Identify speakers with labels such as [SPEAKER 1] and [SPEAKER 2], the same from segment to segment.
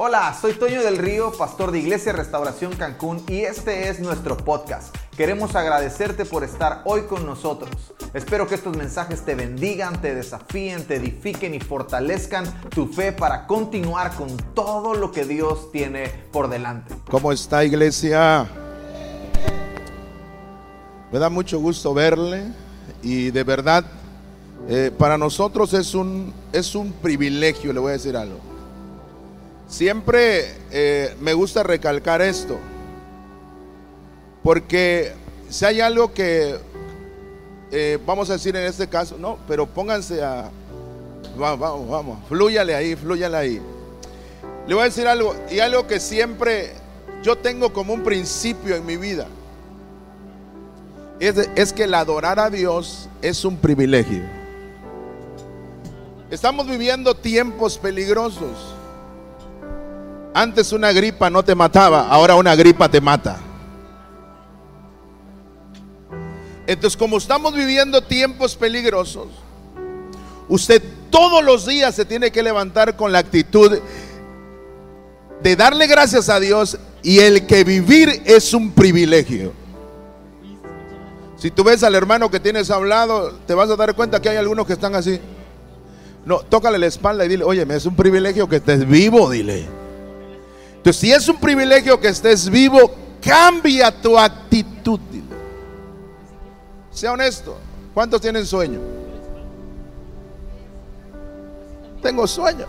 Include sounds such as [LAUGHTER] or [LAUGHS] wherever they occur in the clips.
[SPEAKER 1] Hola, soy Toño del Río, pastor de Iglesia Restauración Cancún y este es nuestro podcast. Queremos agradecerte por estar hoy con nosotros. Espero que estos mensajes te bendigan, te desafíen, te edifiquen y fortalezcan tu fe para continuar con todo lo que Dios tiene por delante.
[SPEAKER 2] ¿Cómo está iglesia? Me da mucho gusto verle y de verdad eh, para nosotros es un, es un privilegio, le voy a decir algo. Siempre eh, me gusta recalcar esto, porque si hay algo que, eh, vamos a decir en este caso, no, pero pónganse a, vamos, vamos, vamos, flúyale ahí, flúyale ahí. Le voy a decir algo, y algo que siempre yo tengo como un principio en mi vida, es, es que el adorar a Dios es un privilegio. Estamos viviendo tiempos peligrosos. Antes una gripa no te mataba, ahora una gripa te mata. Entonces, como estamos viviendo tiempos peligrosos, usted todos los días se tiene que levantar con la actitud de darle gracias a Dios y el que vivir es un privilegio. Si tú ves al hermano que tienes hablado, te vas a dar cuenta que hay algunos que están así. No, tócale la espalda y dile, oye, es un privilegio que estés vivo, dile. Entonces, si es un privilegio que estés vivo, cambia tu actitud. Sea honesto. ¿Cuántos tienen sueño? Tengo sueño.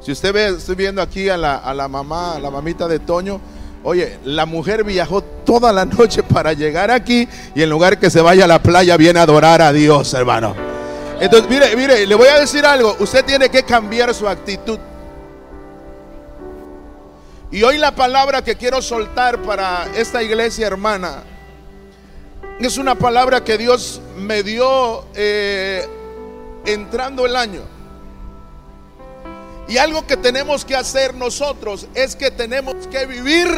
[SPEAKER 2] Si usted ve, estoy viendo aquí a la, a la mamá, a la mamita de Toño. Oye, la mujer viajó toda la noche para llegar aquí y en lugar que se vaya a la playa viene a adorar a Dios, hermano. Entonces, mire, mire, le voy a decir algo. Usted tiene que cambiar su actitud. Y hoy la palabra que quiero soltar para esta iglesia hermana es una palabra que Dios me dio eh, entrando el año. Y algo que tenemos que hacer nosotros es que tenemos que vivir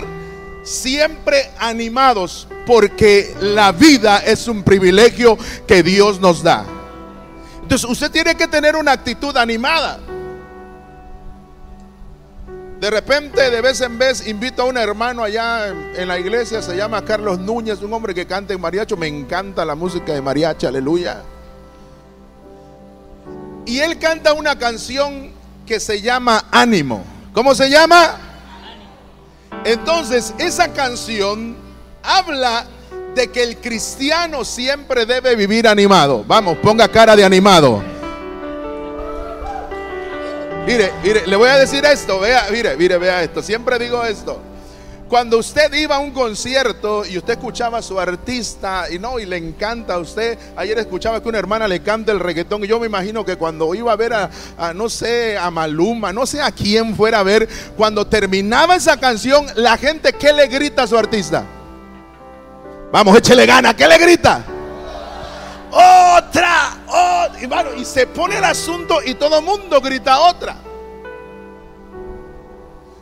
[SPEAKER 2] siempre animados porque la vida es un privilegio que Dios nos da. Entonces usted tiene que tener una actitud animada. De repente, de vez en vez, invito a un hermano allá en, la iglesia, se llama Carlos Núñez, un hombre que canta en mariacho. Me encanta la música de mariachi, aleluya. Y él canta una canción que se llama Ánimo. ¿Cómo se llama? Entonces, esa canción habla de que el cristiano siempre debe vivir animado. Vamos, ponga cara de animado. Mire, mire, le voy a decir esto, vea, mire, mire, vea esto. Siempre digo esto. Cuando usted iba a un concierto y usted escuchaba a su artista y no, y le encanta a usted, ayer escuchaba que una hermana le canta el reggaetón y yo me imagino que cuando iba a ver a, no sé, a Maluma, no sé a quién fuera a ver, cuando terminaba esa canción, la gente, ¿qué le grita a su artista? Vamos, échele gana, ¿qué le grita? Otra, Y, bueno, y se pone el asunto y todo el mundo grita otra.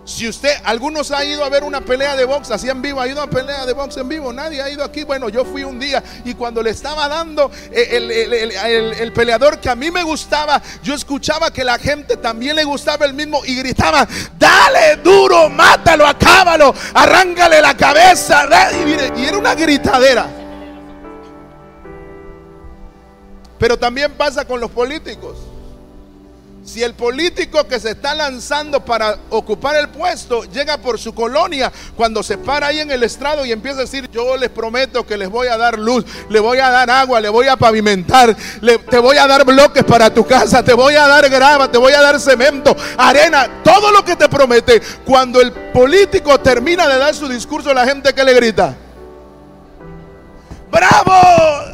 [SPEAKER 2] Si usted, algunos ha ido a ver una pelea de box así en vivo, ha ido a pelea de box en vivo, nadie ha ido aquí. Bueno, yo fui un día y cuando le estaba dando eh, el, el, peleador que a mí me gustaba, yo escuchaba que la gente también le gustaba el mismo y gritaba, dale duro, mátalo, acábalo, arrángale la cabeza. Y, y era una gritadera. Pero también pasa con los políticos. Si el político que se está lanzando para ocupar el puesto llega por su colonia, cuando se para ahí en el estrado y empieza a decir, yo les prometo que les voy a dar luz, le voy a dar agua, le voy a pavimentar, te voy a dar bloques para tu casa, te voy a dar grava, te voy a dar cemento, arena, todo lo que te promete. Cuando el político termina de dar su discurso, la gente que le grita, ¡Bravo!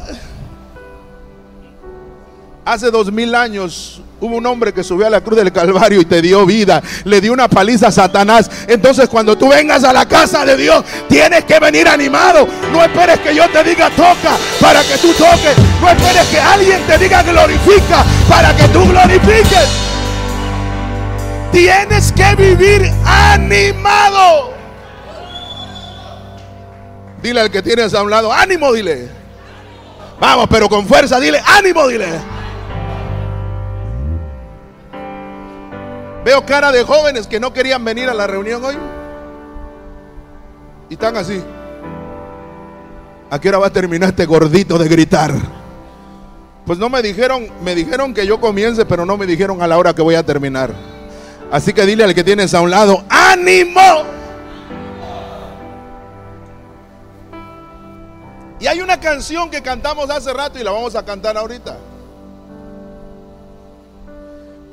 [SPEAKER 2] Hace dos mil años hubo un hombre que subió a la cruz del Calvario y te dio vida, le dio una paliza a Satanás. Entonces cuando tú vengas a la casa de Dios, tienes que venir animado. No esperes que yo te diga toca para que tú toques. No esperes que alguien te diga glorifica para que tú glorifiques. Tienes que vivir animado. Dile al que tienes a un lado, ánimo, dile. Vamos, pero con fuerza, dile, ánimo, dile. Veo cara de jóvenes que no querían venir a la reunión hoy. Y están así. ¿A qué hora va a terminar este gordito de gritar? Pues no me dijeron, me dijeron que yo comience, pero no me dijeron a la hora que voy a terminar. Así que dile al que tienes a un lado, ánimo. Y hay una canción que cantamos hace rato y la vamos a cantar ahorita.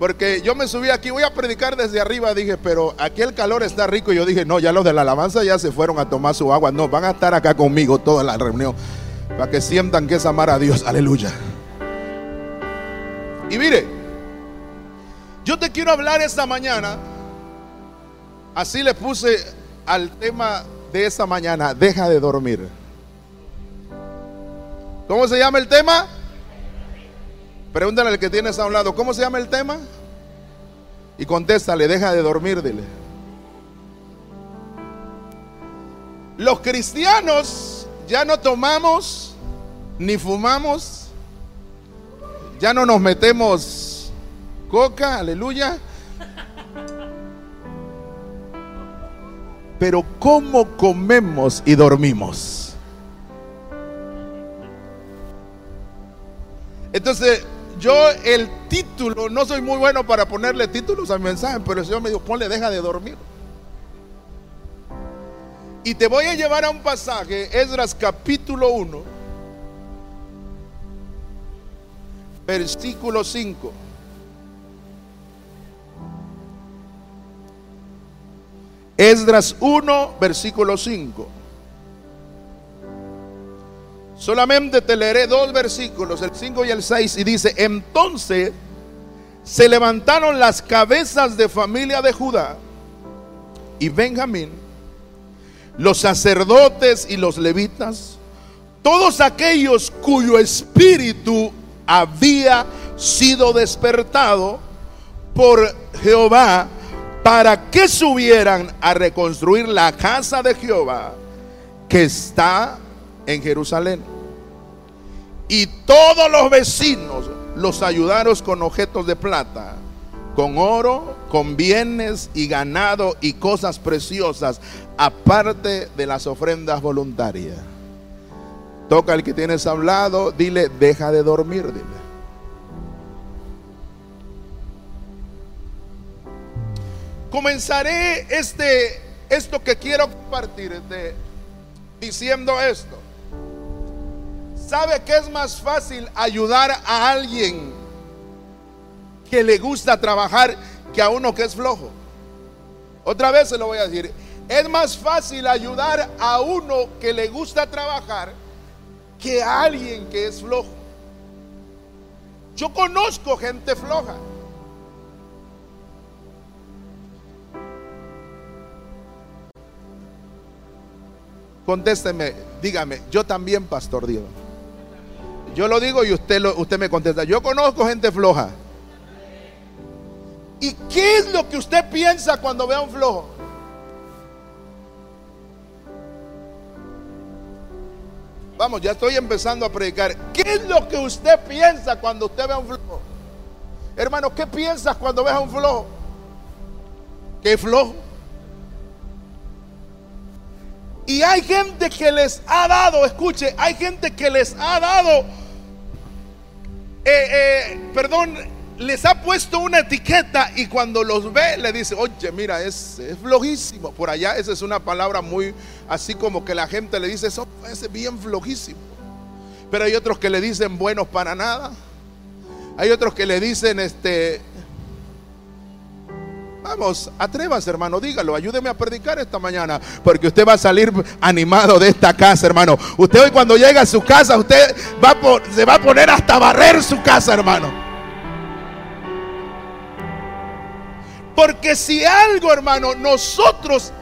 [SPEAKER 2] Porque yo me subí aquí, voy a predicar desde arriba, dije, pero aquí el calor está rico. Y yo dije, no, ya los de la alabanza ya se fueron a tomar su agua. No, van a estar acá conmigo toda la reunión. Para que sientan que es amar a Dios. Aleluya. Y mire, yo te quiero hablar esta mañana. Así le puse al tema de esta mañana, deja de dormir. ¿Cómo se llama el tema? Pregúntale al que tienes a un lado, ¿cómo se llama el tema? Y contéstale, deja de dormir, dile. Los cristianos ya no tomamos ni fumamos ya no nos metemos coca, aleluya. Pero ¿cómo comemos y dormimos? Entonces, yo el título, no soy muy bueno para ponerle títulos al mensaje, pero el Señor me dijo, ponle, deja de dormir. Y te voy a llevar a un pasaje, Esdras capítulo 1 versículo 5. Esdras 1, versículo 5. Solamente te leeré dos versículos, el 5 y el 6, y dice, entonces se levantaron las cabezas de familia de Judá y Benjamín, los sacerdotes y los levitas, todos aquellos cuyo espíritu había sido despertado por Jehová para que subieran a reconstruir la casa de Jehová que está en Jerusalén. Y todos los vecinos los ayudaron con objetos de plata, con oro, con bienes y ganado y cosas preciosas, aparte de las ofrendas voluntarias. Toca al que tienes hablado, dile, deja de dormir, dile. Comenzaré este, esto que quiero compartir diciendo esto. ¿Sabe que es más fácil ayudar a alguien que le gusta trabajar que a uno que es flojo? Otra vez se lo voy a decir. Es más fácil ayudar a uno que le gusta trabajar que alguien que es flojo. Yo conozco gente floja. Contésteme, dígame, yo también, Pastor Dios. Yo lo digo y usted, lo, usted me contesta. Yo conozco gente floja. ¿Y qué es lo que usted piensa cuando ve a un flojo? Vamos, ya estoy empezando a predicar. ¿Qué es lo que usted piensa cuando usted ve a un flojo? Hermano, ¿qué piensas cuando ves a un flojo? ¿Qué flojo? Y hay gente que les ha dado, escuche, hay gente que les ha dado, eh, eh, perdón, les ha puesto una etiqueta y cuando los ve le dice, oye, mira, es, flojísimo. Por allá esa es una palabra muy así como que la gente le dice, eso es bien flojísimo. Pero hay otros que le dicen buenos para nada. Hay otros que le dicen, este, Vamos, atrévase, hermano, dígalo, ayúdeme a predicar esta mañana, porque usted va a salir animado de esta casa, hermano. Usted hoy cuando llega a su casa, usted va se va a poner hasta barrer su casa, hermano. Porque si algo, hermano, nosotros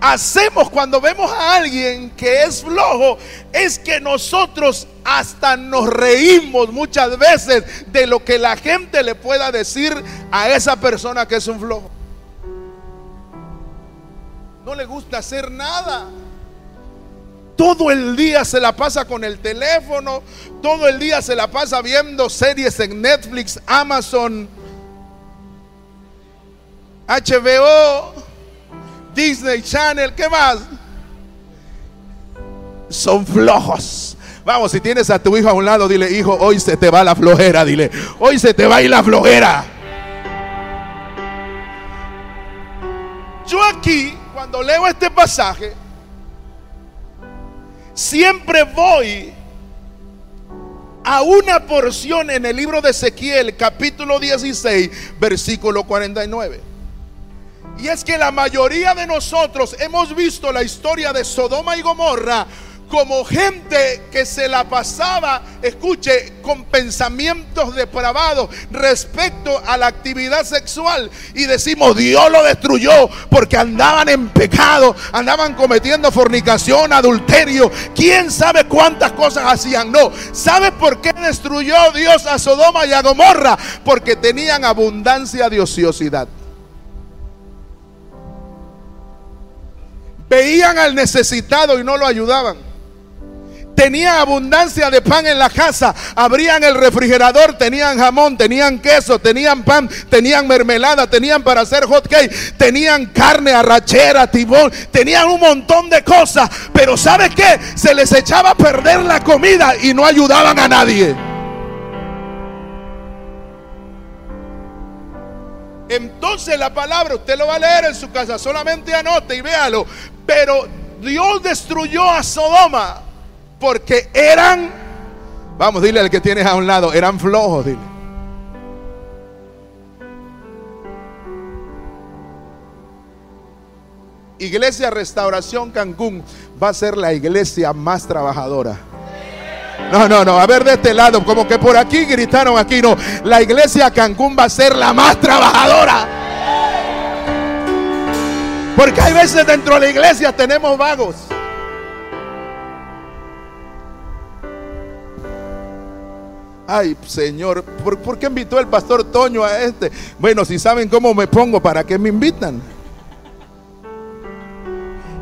[SPEAKER 2] hacemos cuando vemos a alguien que es flojo, es que nosotros hasta nos reímos muchas veces de lo que la gente le pueda decir a esa persona que es un flojo. No le gusta hacer nada. Todo el día se la pasa con el teléfono, todo el día se la pasa viendo series en Netflix, Amazon, HBO, Disney Channel, ¿qué más? Son flojos. Vamos, si tienes a tu hijo a un lado, dile, hijo, hoy se te va la flojera, dile, hoy se te va a ir la flojera. Yo aquí, cuando leo este pasaje, siempre voy a una porción en el libro de Ezequiel, capítulo 16, versículo 49. Y es que la mayoría de nosotros hemos visto la historia de Sodoma y Gomorra como gente que se la pasaba, escuche, con pensamientos depravados respecto a la actividad sexual. Y decimos, Dios lo destruyó porque andaban en pecado, andaban cometiendo fornicación, adulterio, quién sabe cuántas cosas hacían. No, ¿sabe por qué destruyó Dios a Sodoma y a Gomorra? Porque tenían abundancia de ociosidad. Veían al necesitado y no lo ayudaban tenían abundancia de pan en la casa. Abrían el refrigerador, tenían jamón, tenían queso, tenían pan, tenían mermelada, tenían para hacer hot tenían carne, arrachera, tibón, tenían un montón de cosas. Pero ¿sabe qué? Se les echaba a perder la comida y no ayudaban a nadie. Entonces la palabra usted lo va a leer en su casa, solamente anote y véalo. Pero Dios destruyó a Sodoma porque eran, vamos, dile al que tienes a un lado, eran flojos, dile. Iglesia Restauración Cancún va a ser la iglesia más trabajadora. No, no, no. A ver de este lado, como que por aquí gritaron aquí, no. La iglesia Cancún va a ser la más trabajadora. Porque hay veces dentro de la iglesia tenemos vagos. Ay, Señor, ¿por, qué invitó el pastor Toño a este? Bueno, si saben cómo me pongo, ¿para qué me invitan?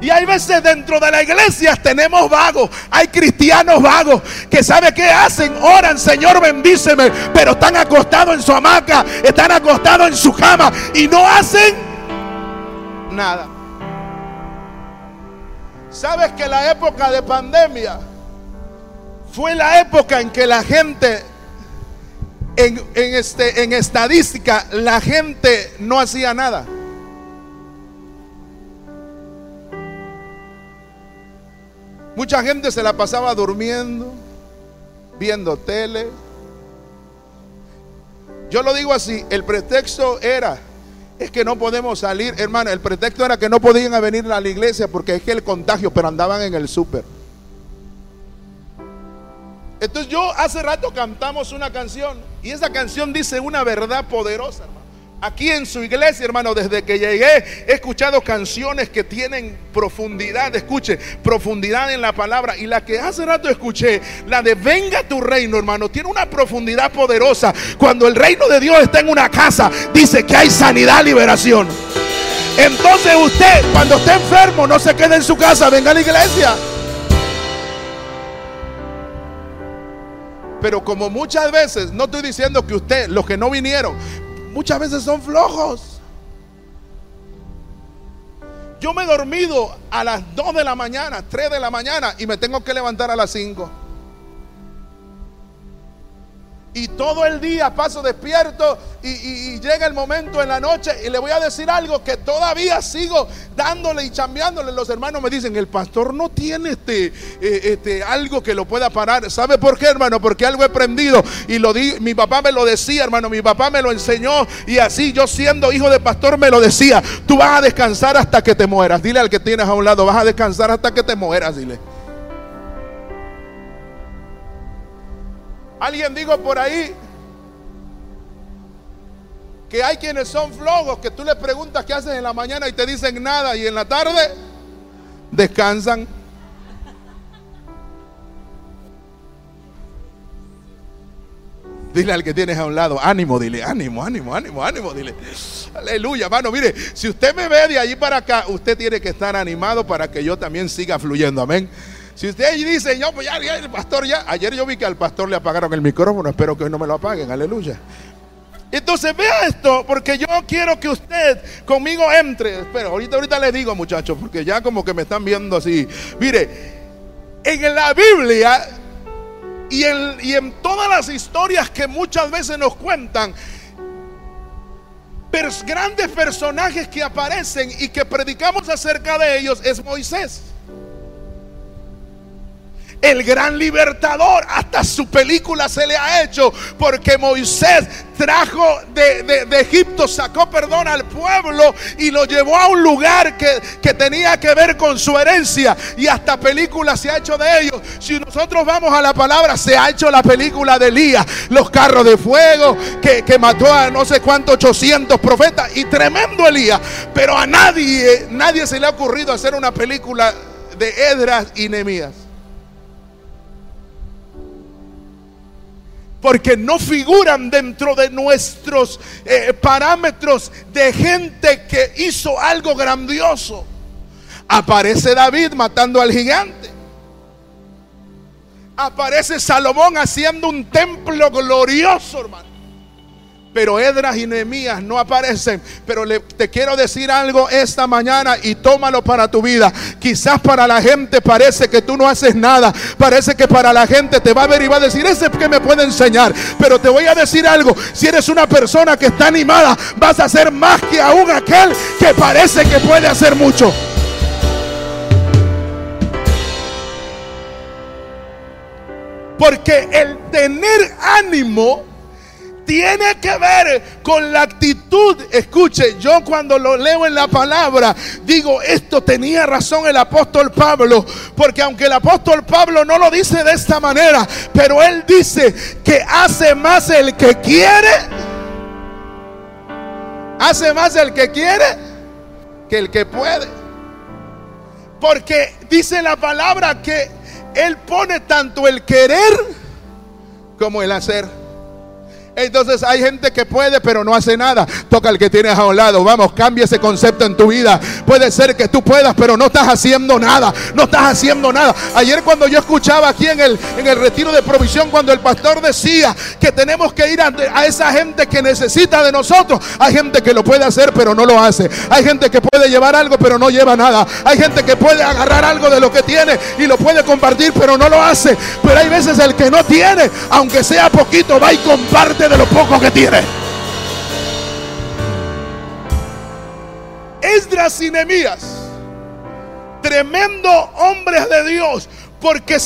[SPEAKER 2] Y hay veces dentro de la iglesia tenemos vagos, hay cristianos vagos que sabe qué hacen, oran, Señor bendíceme, pero están acostados en su hamaca, están acostados en su cama y no hacen nada. ¿Sabes que la época de pandemia fue la época en que la gente en, este, en estadística la gente no hacía nada. Mucha gente se la pasaba durmiendo, viendo tele. Yo lo digo así, el pretexto era, es que no podemos salir, hermano, el pretexto era que no podían venir a la iglesia porque es que el contagio, pero andaban en el súper. Entonces yo hace rato cantamos una canción y esa canción dice una verdad poderosa, hermano. Aquí en su iglesia, hermano, desde que llegué, he escuchado canciones que tienen profundidad, escuche, profundidad en la palabra. Y la que hace rato escuché, la de venga tu reino, hermano, tiene una profundidad poderosa. Cuando el reino de Dios está en una casa, dice que hay sanidad, liberación. Entonces usted, cuando esté enfermo, no se quede en su casa, venga a la iglesia. Pero como muchas veces, no estoy diciendo que usted, los que no vinieron, muchas veces son flojos. Yo me he dormido a las 2 de la mañana, 3 de la mañana y me tengo que levantar a las 5 y todo el día paso despierto y, llega el momento en la noche y le voy a decir algo que todavía sigo dándole y chambeándole. Los hermanos me dicen, el pastor no tiene este, eh, este algo que lo pueda parar. ¿Sabe por qué, hermano? Porque algo he aprendido y lo di, mi papá me lo decía, hermano, mi papá me lo enseñó y así yo siendo hijo de pastor me lo decía, tú vas a descansar hasta que te mueras. Dile al que tienes a un lado, vas a descansar hasta que te mueras, dile. Alguien dijo por ahí que hay quienes son flojos, que tú les preguntas qué hacen en la mañana y te dicen nada y en la tarde descansan. Dile al que tienes a un lado, ánimo, dile, ánimo, ánimo, ánimo, ánimo, dile. Aleluya, mano, mire, si usted me ve de allí para acá, usted tiene que estar animado para que yo también siga fluyendo, amén. Si usted dice, yo, pues ya, el pastor ya. Ayer yo vi que al pastor le apagaron el micrófono, espero que no me lo apaguen, aleluya. Entonces vea esto, porque yo quiero que usted conmigo entre. Pero ahorita, ahorita le digo, muchachos, porque ya como que me están viendo así. Mire, en la Biblia y en todas las historias que muchas veces nos cuentan, grandes personajes que aparecen y que predicamos acerca de ellos es Moisés el gran libertador. Hasta su película se le ha hecho porque Moisés trajo de, Egipto, sacó perdón al pueblo y lo llevó a un lugar que, tenía que ver con su herencia. Y hasta película se ha hecho de ellos. Si nosotros vamos a la palabra, se ha hecho la película de Elías, los carros de fuego que, que mató a no sé cuántos 800 profetas y tremendo Elías. Pero a nadie, nadie se le ha ocurrido hacer una película de Edras y Nemías. Porque no figuran dentro de nuestros eh, parámetros de gente que hizo algo grandioso. Aparece David matando al gigante. Aparece Salomón haciendo un templo glorioso, hermano pero Edras y Nehemías no aparecen. Pero te quiero decir algo esta mañana y tómalo para tu vida. Quizás para la gente parece que tú no haces nada. Parece que para la gente te va a ver y va a decir, ese que me puede enseñar. Pero te voy a decir algo. Si eres una persona que está animada, vas a hacer más que aún aquel que parece que puede hacer mucho. Porque el tener ánimo tiene que ver con la actitud. Escuche, yo cuando lo leo en la palabra, digo, esto tenía razón el apóstol Pablo, porque aunque el apóstol Pablo no lo dice de esta manera, pero él dice que hace más el que quiere, hace más el que quiere que el que puede. Porque dice la palabra que él pone tanto el querer como el hacer. Entonces hay gente que puede pero no hace nada. Toca al que tienes a un lado. Vamos, cambia ese concepto en tu vida. Puede ser que tú puedas pero no estás haciendo nada. No estás haciendo nada. Ayer cuando yo escuchaba aquí en el, en el retiro de provisión, cuando el pastor decía que tenemos que ir a, a esa gente que necesita de nosotros. Hay gente que lo puede hacer pero no lo hace. Hay gente que puede llevar algo pero no lleva nada. Hay gente que puede agarrar algo de lo que tiene y lo puede compartir pero no lo hace. Pero hay veces el que no tiene, aunque sea poquito, va y comparte de lo poco que tiene. Esdras y Nemías, tremendo hombres de Dios, porque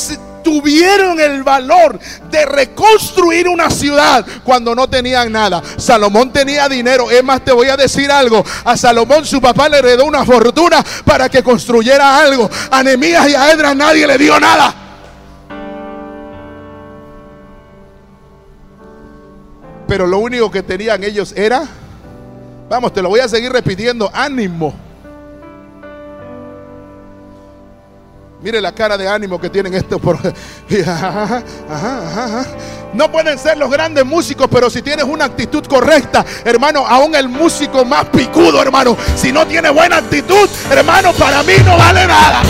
[SPEAKER 2] tuvieron el valor de reconstruir una ciudad cuando no tenían nada. Salomón tenía dinero. Es más, te voy a decir algo. A Salomón su papá le heredó una fortuna para que construyera algo. A Nemías y a Esdras nadie le dio nada. Pero lo único que tenían ellos era, vamos, te lo voy a seguir repitiendo, ánimo. Mire la cara de ánimo que tienen estos. Por... [LAUGHS] No pueden ser los grandes músicos, pero si tienes una actitud correcta, hermano, aún el músico más picudo, hermano, si no tiene buena actitud, hermano, para mí no vale nada.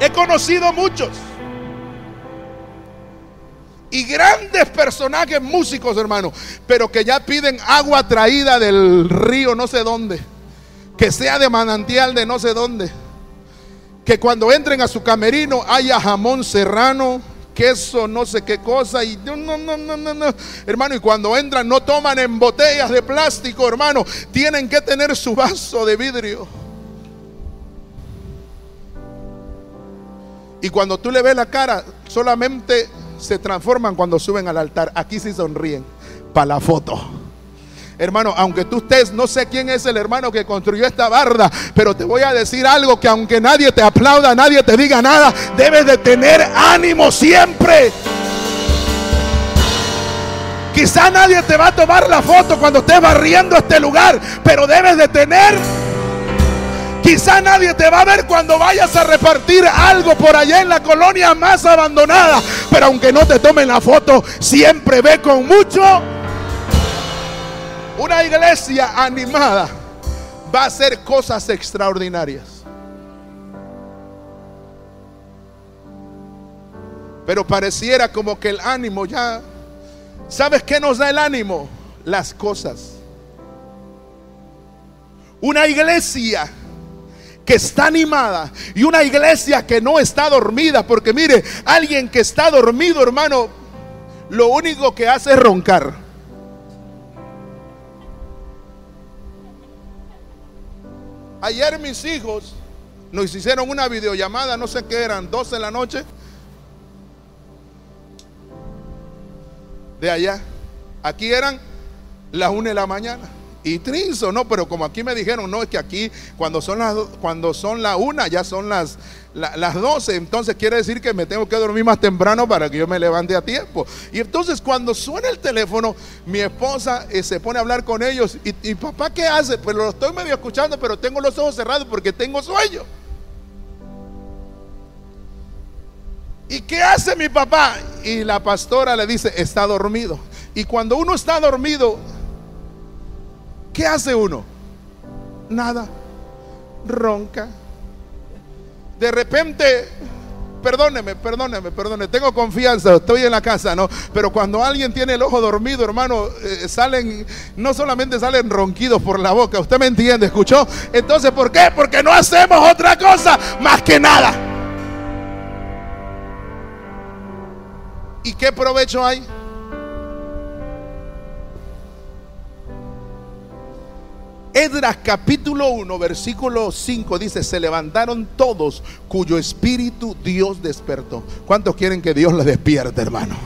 [SPEAKER 2] He conocido muchos y grandes personajes músicos, hermano, pero que ya piden agua traída del río no sé dónde, que sea de manantial de no sé dónde, que cuando entren a su camerino haya jamón serrano, queso, no sé qué cosa, y no, no, no, no, no, hermano, y cuando entran no toman en botellas de plástico, hermano, tienen que tener su vaso de vidrio. Y cuando tú le ves la cara, solamente se transforman cuando suben al altar. Aquí sí sonríen para la foto. Hermano, aunque tú estés, no sé quién es el hermano que construyó esta barda, pero te voy a decir algo que aunque nadie te aplauda, nadie te diga nada, debes de tener ánimo siempre. Quizá nadie te va a tomar la foto cuando estés barriendo este lugar, pero debes de tener Quizá nadie te va a ver cuando vayas a repartir algo por allá en la colonia más abandonada. Pero aunque no te tomen la foto, siempre ve con mucho. Una iglesia animada va a hacer cosas extraordinarias. Pero pareciera como que el ánimo ya... ¿Sabes qué nos da el ánimo? Las cosas. Una iglesia que está animada y una iglesia que no está dormida. Porque mire, alguien que está dormido, hermano, lo único que hace es roncar. Ayer mis hijos nos hicieron una videollamada, no sé qué eran, 12 de la noche. De allá. Aquí eran las 1 de la mañana. Y trinzo, no, pero como aquí me dijeron, no, es que aquí cuando son las cuando son la una, ya son las, las 12, entonces quiere decir que me tengo que dormir más temprano para que yo me levante a tiempo. Y entonces cuando suena el teléfono, mi esposa eh, se pone a hablar con ellos. Y, y papá, ¿qué hace? Pues lo estoy medio escuchando, pero tengo los ojos cerrados porque tengo sueño. ¿Y qué hace mi papá? Y la pastora le dice, está dormido. Y cuando uno está dormido, ¿Qué hace uno? Nada. Ronca. De repente, perdóneme, perdóneme, perdóneme, tengo confianza, estoy en la casa, ¿no? Pero cuando alguien tiene el ojo dormido, hermano, eh, salen, no solamente salen ronquidos por la boca, usted me entiende, ¿escuchó? Entonces, ¿por qué? Porque no hacemos otra cosa más que nada. ¿Y qué provecho hay? Edras capítulo 1, versículo 5 dice, se levantaron todos cuyo espíritu Dios despertó. ¿Cuántos quieren que Dios les despierte, hermano?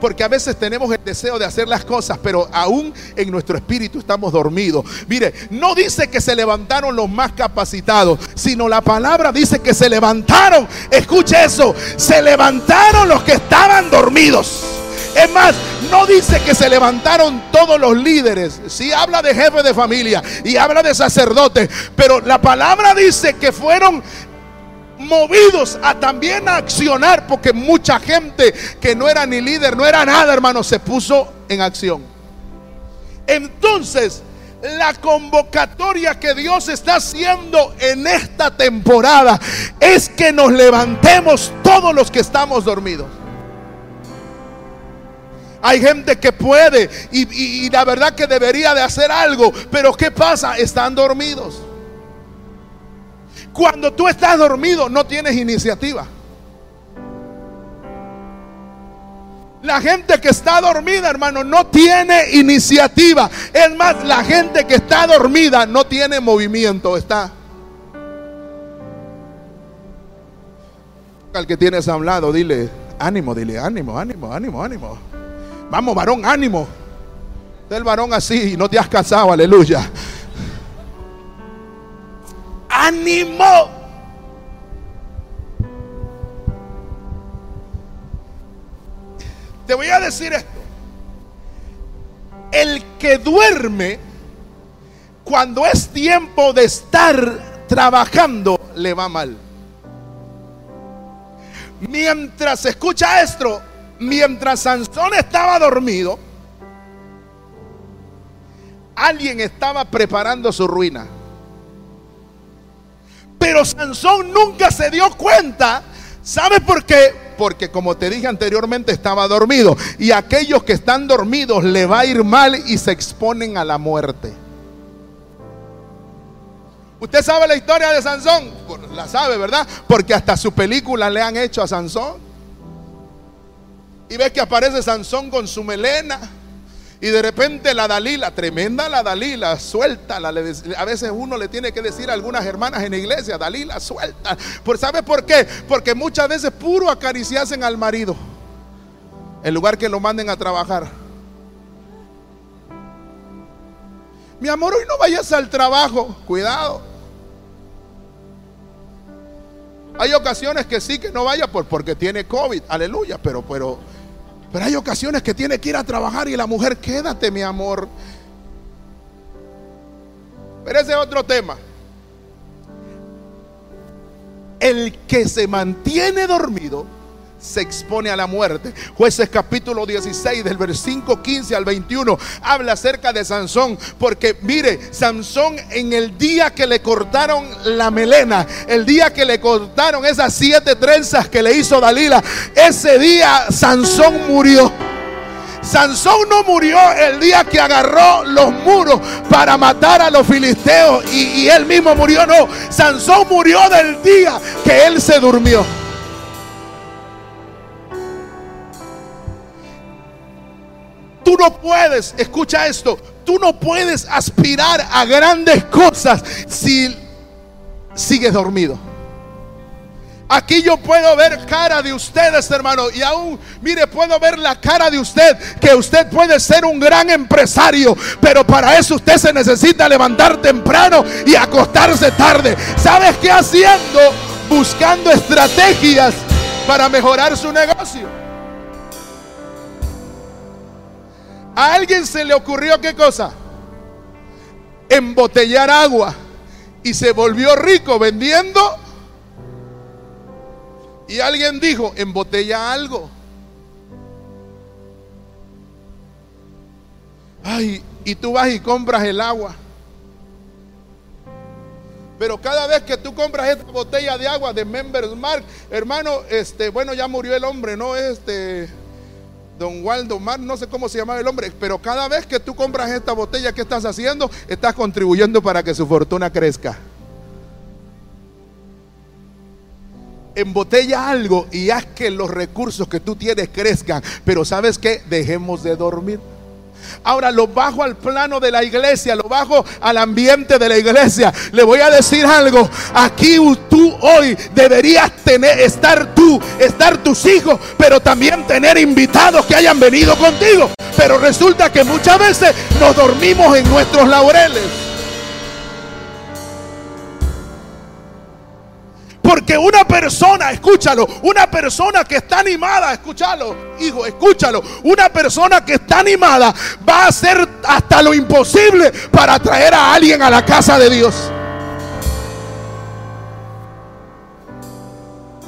[SPEAKER 2] Porque a veces tenemos el deseo de hacer las cosas, pero aún en nuestro espíritu estamos dormidos. Mire, no dice que se levantaron los más capacitados, sino la palabra dice que se levantaron. Escuche eso, se levantaron los que estaban dormidos. Es más, no dice que se levantaron todos los líderes. Sí habla de jefes de familia y habla de sacerdotes. Pero la palabra dice que fueron movidos a también accionar porque mucha gente que no era ni líder, no era nada, hermano, se puso en acción. Entonces, la convocatoria que Dios está haciendo en esta temporada es que nos levantemos todos los que estamos dormidos. Hay gente que puede y, la verdad que debería de hacer algo, pero ¿qué pasa? Están dormidos. Cuando tú estás dormido no tienes iniciativa. La gente que está dormida, hermano, no tiene iniciativa. Es más, la gente que está dormida no tiene movimiento. Está. Al que tienes hablado, dile, ánimo, dile, ánimo, ánimo, ánimo, ánimo. Vamos, varón, ánimo. Del varón así y no te has casado, aleluya. Ánimo. Te voy a decir esto. El que duerme cuando es tiempo de estar trabajando le va mal. Mientras escucha esto, mientras Sansón estaba dormido, alguien estaba preparando su ruina. Pero Sansón nunca se dio cuenta. ¿Sabes por qué? Porque como te dije anteriormente estaba dormido. Y aquellos que están dormidos le va a ir mal y se exponen a la muerte. ¿Usted sabe la historia de Sansón? La sabe, ¿verdad? Porque hasta su película le han hecho a Sansón. Y ves que aparece Sansón con su melena. Y de repente la Dalila, tremenda la Dalila, suéltala. A veces uno le tiene que decir a algunas hermanas en la iglesia, Dalila, suelta. ¿sabe por qué? Porque muchas veces puro acariciasen al marido. En lugar que lo manden a trabajar. Mi amor, hoy no vayas al trabajo. Cuidado. Hay ocasiones que sí que no vaya por, porque tiene COVID. Aleluya. Pero, pero pero hay ocasiones que tiene que ir a trabajar y la mujer, quédate mi amor. Pero ese es otro tema. El que se mantiene dormido se expone a la muerte. Jueces capítulo 16 del versículo 15 al 21 habla acerca de Sansón, porque mire, Sansón en el día que le cortaron la melena, el día que le cortaron esas siete trenzas que le hizo Dalila, ese día Sansón murió. Sansón no murió el día que agarró los muros para matar a los filisteos y, y él mismo murió, no. Sansón murió del día que él se durmió. Tú no puedes, escucha esto, tú no puedes aspirar a grandes cosas si sigues dormido. Aquí yo puedo ver cara de ustedes, hermano. Y aún, mire, puedo ver la cara de usted. Que usted puede ser un gran empresario. Pero para eso usted se necesita levantar temprano y acostarse tarde. ¿Sabes qué haciendo? Buscando estrategias para mejorar su negocio. A alguien se le ocurrió qué cosa? Embotellar agua. Y se volvió rico vendiendo y alguien dijo, embotella algo. Ay, y tú vas y compras el agua. Pero cada vez que tú compras esta botella de agua de Members Mark, hermano, este, bueno, ya murió el hombre, no este Don Waldo Mar, no sé cómo se llamaba el hombre, pero cada vez que tú compras esta botella, ¿qué estás haciendo? Estás contribuyendo para que su fortuna crezca. embotella algo y haz que los recursos que tú tienes crezcan. Pero sabes que dejemos de dormir. Ahora lo bajo al plano de la iglesia, lo bajo al ambiente de la iglesia. Le voy a decir algo. Aquí tú hoy deberías tener, estar tú, estar tus hijos, pero también tener invitados que hayan venido contigo. Pero resulta que muchas veces nos dormimos en nuestros laureles. Porque una persona, escúchalo, una persona que está animada, escúchalo, hijo, escúchalo, una persona que está animada va a hacer hasta lo imposible para traer a alguien a la casa de Dios.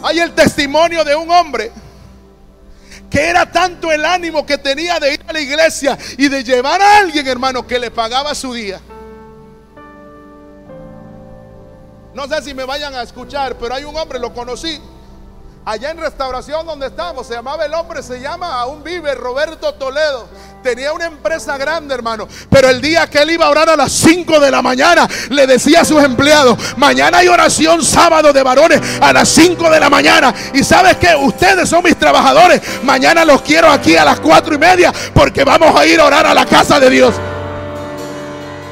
[SPEAKER 2] Hay el testimonio de un hombre que era tanto el ánimo que tenía de ir a la iglesia y de llevar a alguien, hermano, que le pagaba su día. No sé si me vayan a escuchar, pero hay un hombre, lo conocí. Allá en restauración donde estamos, se llamaba el hombre, se llama aún vive Roberto Toledo. Tenía una empresa grande, hermano. Pero el día que él iba a orar a las 5 de la mañana, le decía a sus empleados: Mañana hay oración sábado de varones a las 5 de la mañana. Y sabes que ustedes son mis trabajadores. Mañana los quiero aquí a las 4 y media porque vamos a ir a orar a la casa de Dios.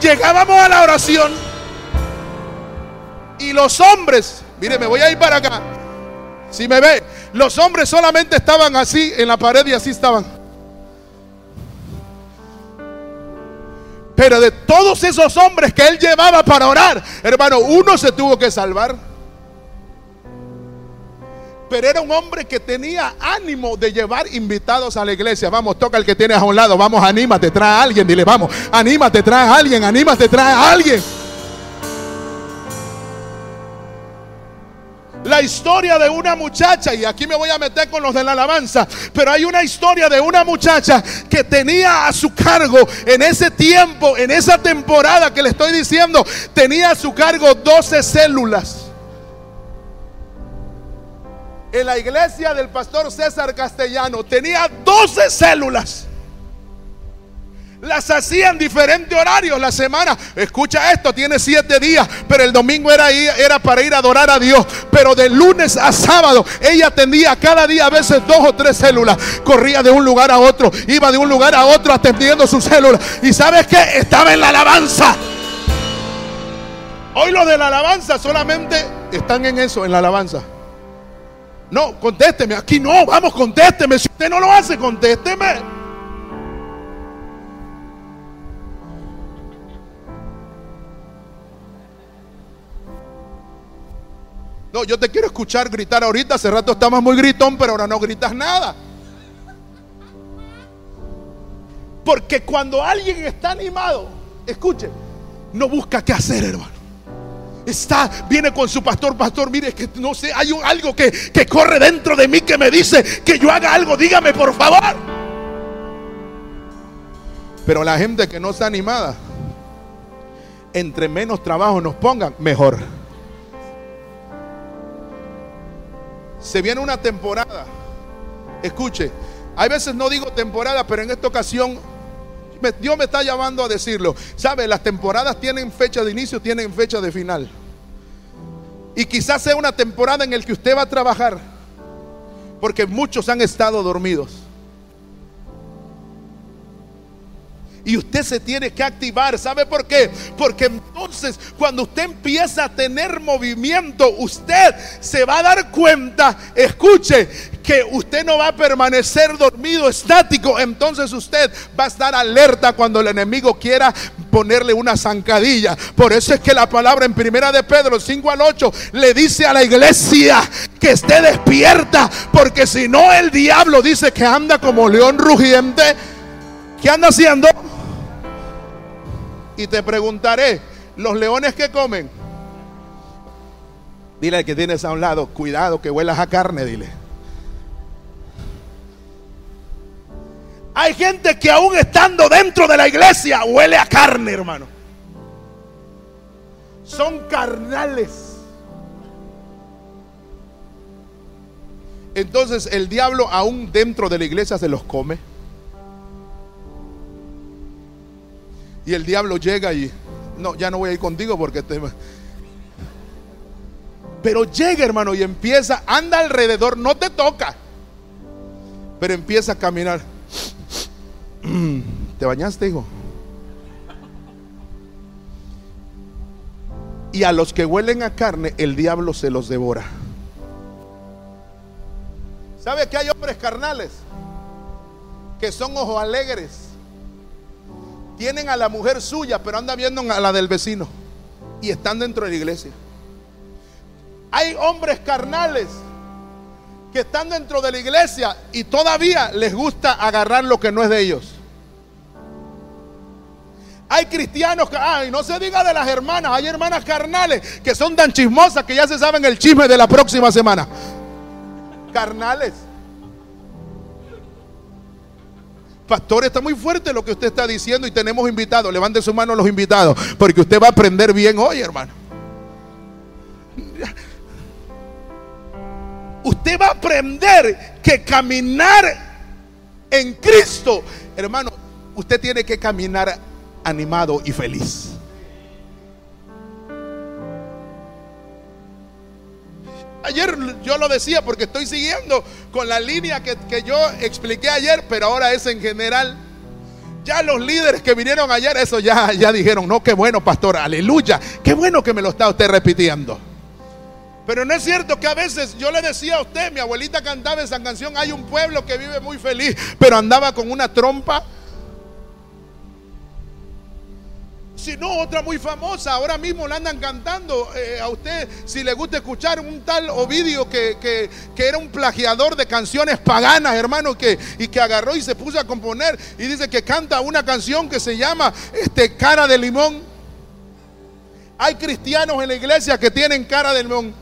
[SPEAKER 2] Llegábamos a la oración y los hombres, mire, me voy a ir para acá. Si me ve, los hombres solamente estaban así en la pared y así estaban. Pero de todos esos hombres que él llevaba para orar, hermano, uno se tuvo que salvar. Pero era un hombre que tenía ánimo de llevar invitados a la iglesia. Vamos, toca el que tienes a un lado. Vamos, anímate, trae a alguien. Dile, vamos, anímate, trae a alguien, anímate, trae a alguien. La historia de una muchacha, y aquí me voy a meter con los de la alabanza, pero hay una historia de una muchacha que tenía a su cargo en ese tiempo, en esa temporada que le estoy diciendo, tenía a su cargo 12 células. En la iglesia del pastor César Castellano tenía 12 células las hacía en diferentes horarios la semana. Escucha esto, tiene siete días, pero el domingo era, era para ir a adorar a Dios. Pero de lunes a sábado ella atendía cada día a veces dos o tres células. Corría de un lugar a otro, iba de un lugar a otro atendiendo sus células. Y sabes que estaba en la alabanza. Hoy los de la alabanza solamente están en eso, en la alabanza. No, contésteme. Aquí no, vamos, contésteme. Si usted no lo hace, contésteme. No, yo te quiero escuchar gritar ahorita. Hace rato estabas muy gritón, pero ahora no gritas nada. Porque cuando alguien está animado, escuche, no busca qué hacer, hermano. está, viene con su pastor, pastor, mire que no sé, hay algo que, que corre dentro de mí que me dice que yo haga algo, dígame por favor. Pero la gente que no está animada, entre menos trabajo nos pongan, mejor. Se viene una temporada. Escuche, hay veces no digo temporada, pero en esta ocasión Dios me está llamando a decirlo. ¿Sabe? Las temporadas tienen fecha de inicio, tienen fecha de final. Y quizás sea una temporada en la que usted va a trabajar, porque muchos han estado dormidos. Y usted se tiene que activar. ¿Sabe por qué? Porque entonces cuando usted empieza a tener movimiento, usted se va a dar cuenta, escuche, que usted no va a permanecer dormido, estático. Entonces usted va a estar alerta cuando el enemigo quiera ponerle una zancadilla. Por eso es que la palabra en primera de Pedro 5 al 8 le dice a la iglesia que esté despierta. Porque si no el diablo dice que anda como león rugiente. ¿Qué anda haciendo? Y te preguntaré, ¿los leones que comen? Dile al que tienes a un lado, cuidado que huelas a carne, dile. Hay gente que aún estando dentro de la iglesia huele a carne, hermano. Son carnales. Entonces el diablo aún dentro de la iglesia se los come. Y el diablo llega y, no, ya no voy a ir contigo porque te... Pero llega, hermano, y empieza, anda alrededor, no te toca, pero empieza a caminar. [CLEARS THROAT] ¿Te bañaste, hijo? Y a los que huelen a carne, el diablo se los devora. ¿Sabe que hay hombres carnales? Que son ojos alegres tienen a la mujer suya, pero anda viendo a la del vecino. Y están dentro de la iglesia. Hay hombres carnales que están dentro de la iglesia y todavía les gusta agarrar lo que no es de ellos. Hay cristianos que, ay, no se diga de las hermanas, hay hermanas carnales que son tan chismosas que ya se saben el chisme de la próxima semana. Carnales. Pastor, está muy fuerte lo que usted está diciendo y tenemos invitados. Levante su mano los invitados, porque usted va a aprender bien hoy, hermano. Usted va a aprender que caminar en Cristo, hermano, usted tiene que caminar animado y feliz. Ayer yo lo decía porque estoy siguiendo con la línea que, yo expliqué ayer, pero ahora es en general. Ya los líderes que vinieron ayer, eso ya, ya dijeron, no, qué bueno, pastor, aleluya, qué bueno que me lo está usted repitiendo. Pero no es cierto que a veces yo le decía a usted, mi abuelita cantaba esa canción, hay un pueblo que vive muy feliz, pero andaba con una trompa Si no, otra muy famosa, ahora mismo la andan cantando eh, a usted, si le gusta escuchar un tal Ovidio que, que, era un plagiador de canciones paganas, hermano, que, y que agarró y se puso a componer y dice que canta una canción que se llama este, Cara de Limón. Hay cristianos en la iglesia que tienen cara de limón.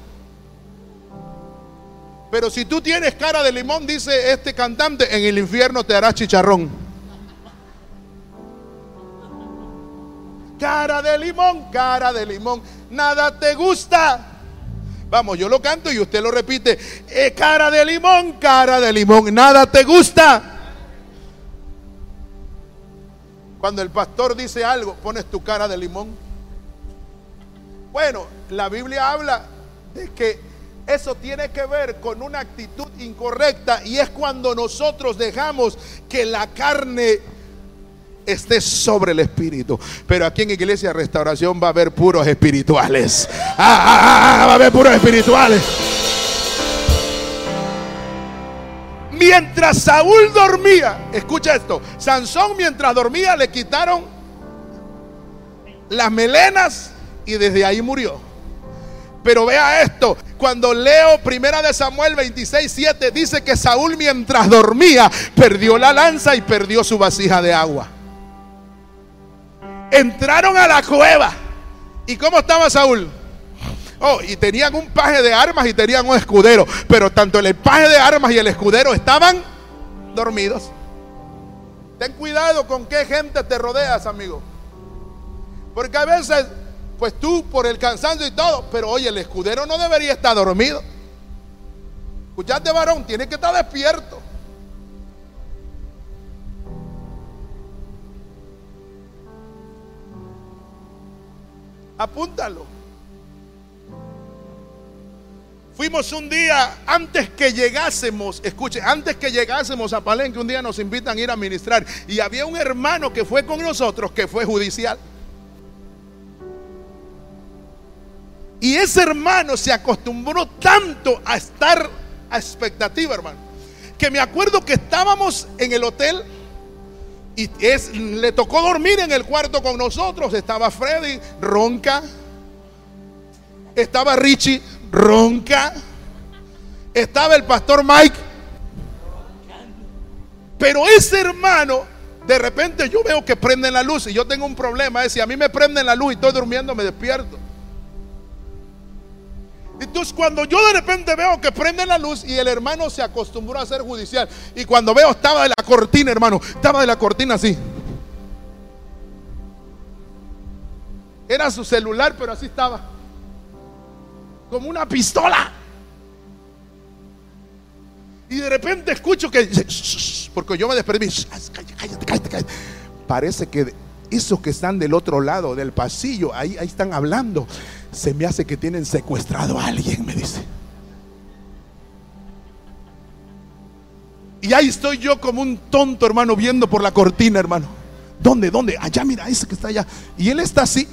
[SPEAKER 2] Pero si tú tienes cara de limón, dice este cantante, en el infierno te harás chicharrón. Cara de limón, cara de limón, nada te gusta. Vamos, yo lo canto y usted lo repite. Eh, cara de limón, cara de limón, nada te gusta. Cuando el pastor dice algo, pones tu cara de limón. Bueno, la Biblia habla de que eso tiene que ver con una actitud incorrecta y es cuando nosotros dejamos que la carne esté sobre el espíritu. Pero aquí en Iglesia Restauración va a haber puros espirituales. Ah, ah, ah, va a haber puros espirituales. Mientras Saúl dormía, escucha esto, Sansón mientras dormía le quitaron las melenas y desde ahí murió. Pero vea esto, cuando leo primera de Samuel 26, 7, dice que Saúl mientras dormía perdió la lanza y perdió su vasija de agua entraron a la cueva. ¿Y cómo estaba Saúl? Oh, y tenían un paje de armas y tenían un escudero. Pero tanto el paje de armas y el escudero estaban dormidos. Ten cuidado con qué gente te rodeas, amigo. Porque a veces, pues tú por el cansancio y todo, pero oye, el escudero no debería estar dormido. Escuchate, varón, tiene que estar despierto. Apúntalo. Fuimos un día antes que llegásemos, escuche, antes que llegásemos a Palenque, un día nos invitan a ir a ministrar y había un hermano que fue con nosotros que fue judicial. Y ese hermano se acostumbró tanto a estar a expectativa, hermano, que me acuerdo que estábamos en el hotel y es, le tocó dormir en el cuarto con nosotros. Estaba Freddy, ronca. Estaba Richie, ronca. Estaba el pastor Mike. Pero ese hermano, de repente yo veo que prenden la luz y yo tengo un problema. Es si a mí me prenden la luz y estoy durmiendo, me despierto. Entonces cuando yo de repente veo que prende la luz y el hermano se acostumbró a ser judicial. Y cuando veo estaba de la cortina, hermano, estaba de la cortina así. Era su celular, pero así estaba. Como una pistola. Y de repente escucho que porque yo me despedí, cállate, cállate, cállate. Parece que esos que están del otro lado del pasillo, ahí, ahí están hablando se me hace que tienen secuestrado a alguien, me dice. Y ahí estoy yo como un tonto, hermano, viendo por la cortina, hermano. ¿Dónde? ¿Dónde? Allá, mira, ese que está allá. Y él está así.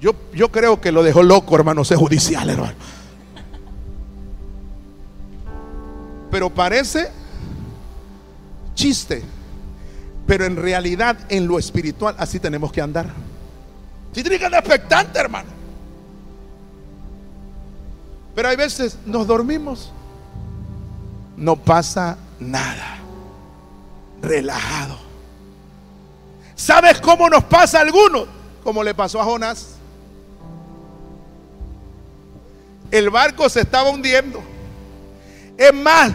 [SPEAKER 2] Yo, yo creo que lo dejó loco, hermano, ser judicial, hermano. Pero parece chiste. Pero en realidad, en lo espiritual, así tenemos que andar. Si tiene que andar expectante, hermano. Pero hay veces nos dormimos, no pasa nada. Relajado. ¿Sabes cómo nos pasa a algunos? Como le pasó a Jonás. El barco se estaba hundiendo. Es más,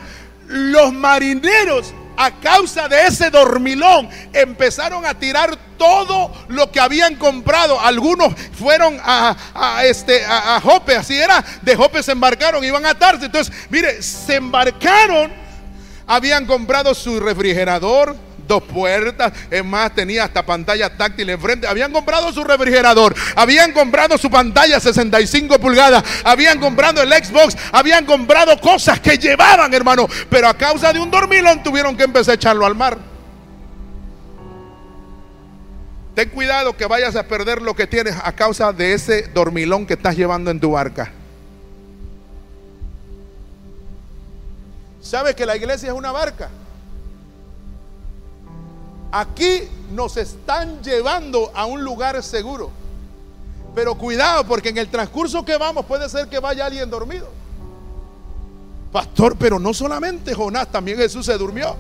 [SPEAKER 2] los marineros a causa de ese dormilón, empezaron a tirar todo lo que habían comprado. Algunos fueron a, este, a, Jope, así era. De Jope se embarcaron, iban a Tarse. Entonces, mire, se embarcaron, habían comprado su refrigerador dos puertas, es más, tenía hasta pantalla táctil enfrente. Habían comprado su refrigerador, habían comprado su pantalla 65 pulgadas, habían comprado el Xbox, habían comprado cosas que llevaban, hermano, pero a causa de un dormilón tuvieron que empezar a echarlo al mar. Ten cuidado que vayas a perder lo que tienes a causa de ese dormilón que estás llevando en tu barca. ¿Sabes que la iglesia es una barca? Aquí nos están llevando a un lugar seguro. Pero cuidado, porque en el transcurso que vamos puede ser que vaya alguien dormido. Pastor, pero no solamente Jonás, también Jesús se durmió.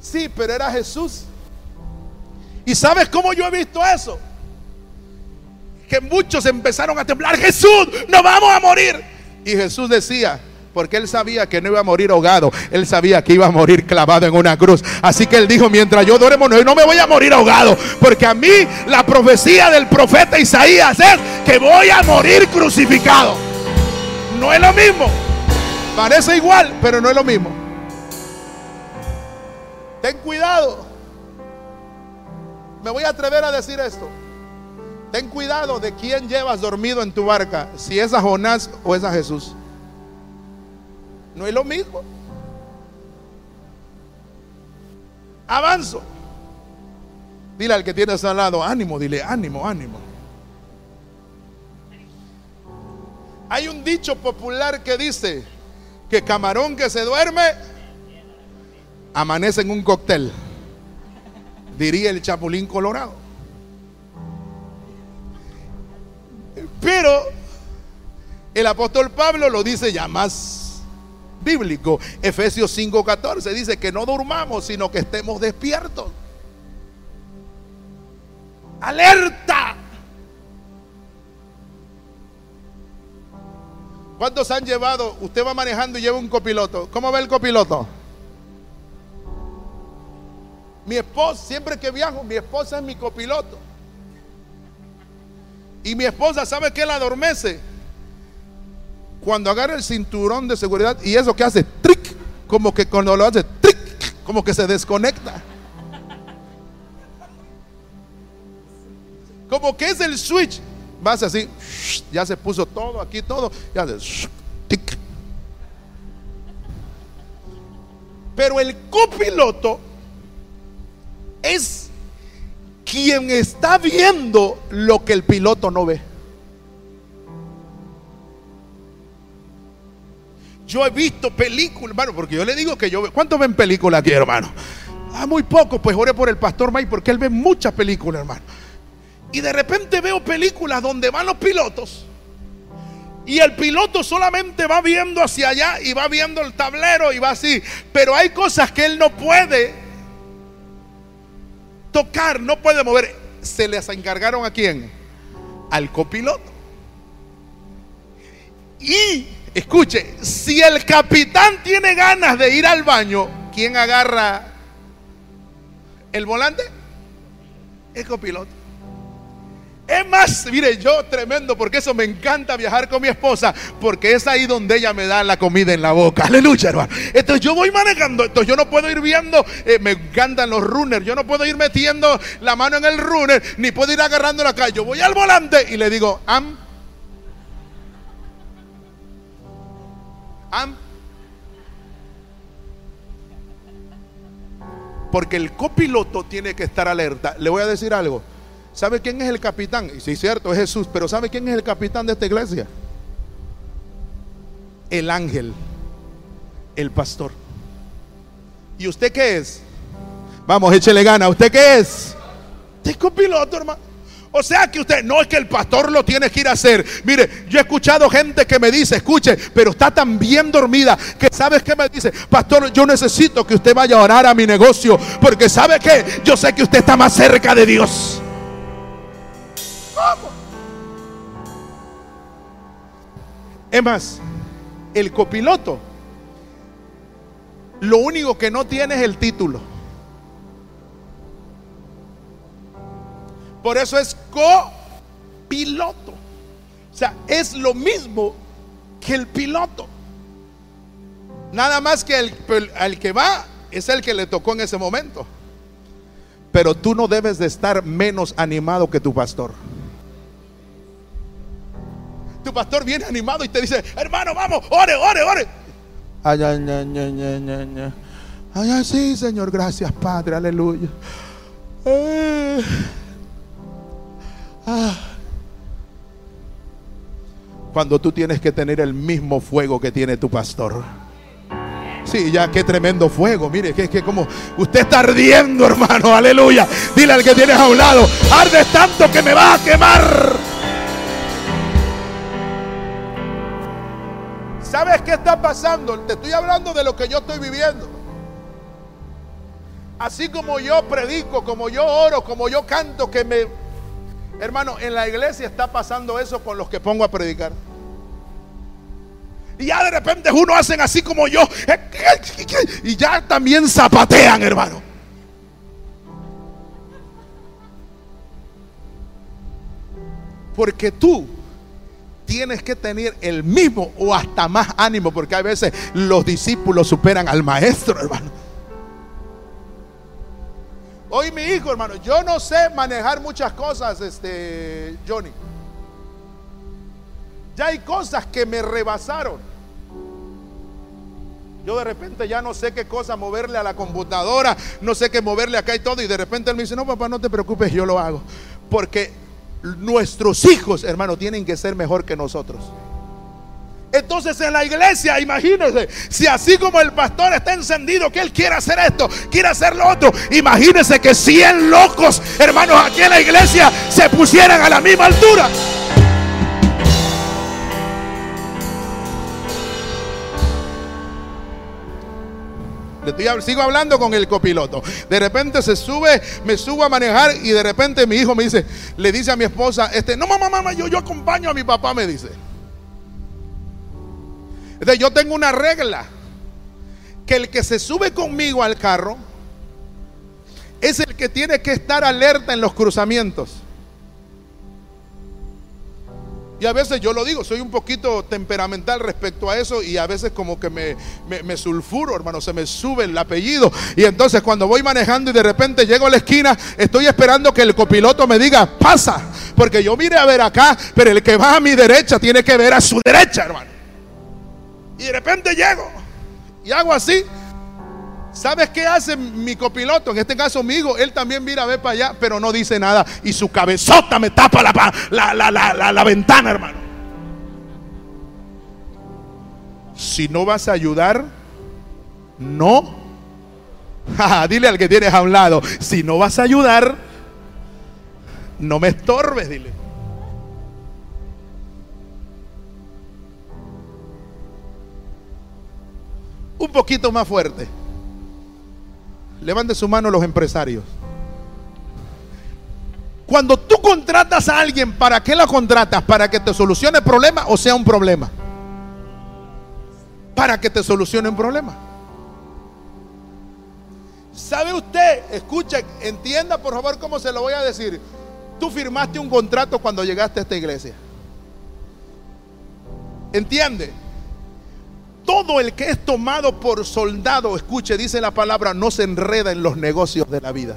[SPEAKER 2] Sí, pero era Jesús. ¿Y sabes cómo yo he visto eso? Que muchos empezaron a temblar, Jesús, no vamos a morir. Y Jesús decía, porque él sabía que no iba a morir ahogado. Él sabía que iba a morir clavado en una cruz. Así que él dijo, mientras yo duermo, no, me voy a morir ahogado. Porque a mí la profecía del profeta Isaías es que voy a morir crucificado. No es lo mismo. Parece igual, pero no es lo mismo. Ten cuidado. Me voy a atrever a decir esto. Ten cuidado de quién llevas dormido en tu barca. Si es a Jonás o es a Jesús. No es lo mismo. Avanzo. Dile al que tienes al lado, ánimo, dile, ánimo, ánimo. Hay un dicho popular que dice que camarón que se duerme amanece en un cóctel. Diría el chapulín colorado. Pero el apóstol Pablo lo dice ya más bíblico. Efesios 5:14 dice que no durmamos, sino que estemos despiertos. Alerta. ¿Cuántos han llevado? Usted va manejando y lleva un copiloto. ¿Cómo ve el copiloto? Mi esposa, siempre que viajo, mi esposa es mi copiloto. Y mi esposa sabe que la adormece. Cuando agarra el cinturón de seguridad y eso que hace, trick, como que cuando lo hace, trick, como que se desconecta. Como que es el switch. Vas así, ya se puso todo aquí, todo. Ya hace. Pero el copiloto es quien está viendo lo que el piloto no ve. Yo he visto películas, hermano, porque yo le digo que yo ¿Cuántos ven películas aquí, hermano? Ah, muy poco, pues ore por el pastor May, porque él ve muchas películas, hermano. Y de repente veo películas donde van los pilotos. Y el piloto solamente va viendo hacia allá y va viendo el tablero y va así. Pero hay cosas que él no puede tocar, no puede mover. Se les encargaron a quién? Al copiloto. Y escuche, si el capitán tiene ganas de ir al baño, ¿quién agarra el volante? El copiloto. Es más, mire, yo tremendo, porque eso me encanta viajar con mi esposa, porque es ahí donde ella me da la comida en la boca. Aleluya, hermano. Entonces yo voy manejando, entonces yo no puedo ir viendo, eh, me encantan los runners, yo no puedo ir metiendo la mano en el runner, ni puedo ir agarrando la calle. Yo voy al volante y le digo, am, am. Porque el copiloto tiene que estar alerta. Le voy a decir algo. ¿Sabe quién es el capitán? Sí, cierto, es Jesús, pero ¿sabe quién es el capitán de esta iglesia? El ángel, el pastor. ¿Y usted qué es? Vamos, échele gana. ¿Usted qué es? Es copiloto, hermano. O sea que usted, no es que el pastor lo tiene que ir a hacer. Mire, yo he escuchado gente que me dice, escuche, pero está tan bien dormida que sabes que me dice, pastor, yo necesito que usted vaya a orar a mi negocio, porque sabe que yo sé que usted está más cerca de Dios. Es más, el copiloto, lo único que no tiene es el título. Por eso es copiloto. O sea, es lo mismo que el piloto. Nada más que el, el que va es el que le tocó en ese momento. Pero tú no debes de estar menos animado que tu pastor. Tu pastor viene animado y te dice, hermano, vamos, ore, ore, ore. Ay, ay, ay, ay, ay, ay, sí, Señor, gracias, Padre, aleluya. Eh. Ah. Cuando tú tienes que tener el mismo fuego que tiene tu pastor. Sí, ya qué tremendo fuego. Mire, que, que como usted está ardiendo, hermano. Aleluya. Dile al que tienes a un lado, ardes tanto que me va a quemar. ¿Sabes qué está pasando? Te estoy hablando de lo que yo estoy viviendo. Así como yo predico, como yo oro, como yo canto, que me... Hermano, en la iglesia está pasando eso con los que pongo a predicar. Y ya de repente uno hacen así como yo. Y ya también zapatean, hermano. Porque tú tienes que tener el mismo o hasta más ánimo, porque a veces los discípulos superan al maestro, hermano. Hoy mi hijo, hermano, yo no sé manejar muchas cosas, este Johnny. Ya hay cosas que me rebasaron. Yo de repente ya no sé qué cosa moverle a la computadora, no sé qué moverle acá y todo. Y de repente él me dice, no, papá, no te preocupes, yo lo hago. Porque nuestros hijos, hermano, tienen que ser mejor que nosotros. Entonces en la iglesia, imagínense, si así como el pastor está encendido, que él quiere hacer esto, quiere hacer lo otro, imagínense que 100 locos, hermanos, aquí en la iglesia se pusieran a la misma altura. Estoy, sigo hablando con el copiloto. De repente se sube, me subo a manejar y de repente mi hijo me dice, le dice a mi esposa, este, no mamá, mamá, yo, yo acompaño a mi papá, me dice. Entonces yo tengo una regla, que el que se sube conmigo al carro es el que tiene que estar alerta en los cruzamientos. Y a veces yo lo digo, soy un poquito temperamental respecto a eso y a veces como que me, me, sulfuro, hermano, se me sube el apellido. Y entonces cuando voy manejando y de repente llego a la esquina, estoy esperando que el copiloto me diga, pasa, porque yo mire a ver acá, pero el que va a mi derecha tiene que ver a su derecha, hermano. Y de repente llego y hago así ¿Sabes qué hace mi copiloto? En este caso mi hijo, él también mira a ver para allá, pero no dice nada. Y su cabezota me tapa la, la, la ventana, hermano. Si no vas a ayudar, no. [LAUGHS] dile al que tienes a un lado, si no vas a ayudar, no me estorbes, dile. Un poquito más fuerte. Levante su mano los empresarios. Cuando tú contratas a alguien, ¿para qué la contratas? ¿Para que te solucione el problema o sea un problema? Para que te solucione un problema. ¿Sabe usted? Escucha, entienda por favor cómo se lo voy a decir. Tú firmaste un contrato cuando llegaste a esta iglesia. ¿Entiende? Todo el que es tomado por soldado, escuche, dice la palabra, no se enreda en los negocios de la vida.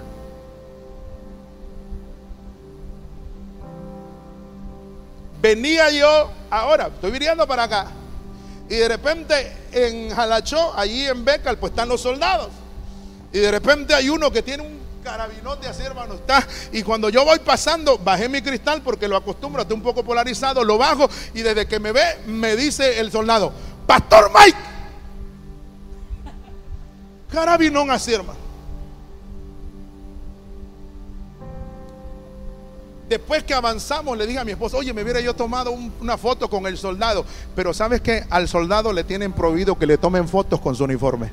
[SPEAKER 2] Venía yo, ahora estoy viniendo para acá, y de repente en Jalachó, allí en Becal, pues están los soldados. Y de repente hay uno que tiene un carabinote así, hermano, está. Y cuando yo voy pasando, bajé mi cristal porque lo acostumbro, está un poco polarizado, lo bajo y desde que me ve, me dice el soldado, Pastor Mike. Carabinón así, hermano. Después que avanzamos, le dije a mi esposa, oye, me hubiera yo tomado una foto con el soldado. Pero sabes que al soldado le tienen prohibido que le tomen fotos con su uniforme.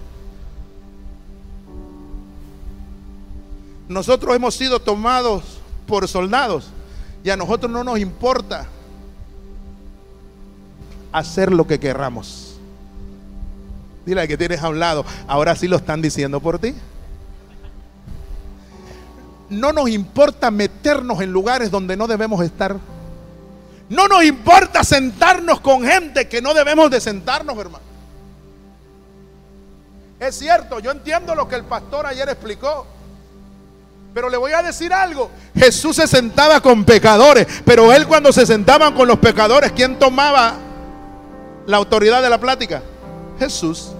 [SPEAKER 2] Nosotros hemos sido tomados por soldados y a nosotros no nos importa hacer lo que querramos. Dile que tienes a un lado, ahora sí lo están diciendo por ti. No nos importa meternos en lugares donde no debemos estar. No nos importa sentarnos con gente que no debemos de sentarnos, hermano. Es cierto, yo entiendo lo que el pastor ayer explicó. Pero le voy a decir algo. Jesús se sentaba con pecadores, pero él cuando se sentaban con los pecadores, ¿quién tomaba la autoridad de la plática? Jesús.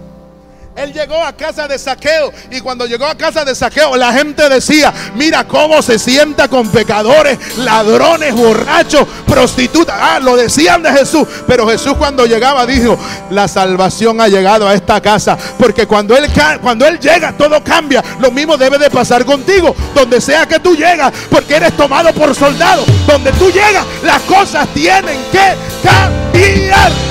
[SPEAKER 2] Él llegó a casa de saqueo y cuando llegó a casa de saqueo la gente decía, mira cómo se sienta con pecadores, ladrones, borrachos, prostitutas. Ah, lo decían de Jesús. Pero Jesús cuando llegaba dijo, la salvación ha llegado a esta casa. Porque cuando él, cuando él llega todo cambia. Lo mismo debe de pasar contigo. Donde sea que tú llegas, porque eres tomado por soldado. Donde tú llegas, las cosas tienen que cambiar.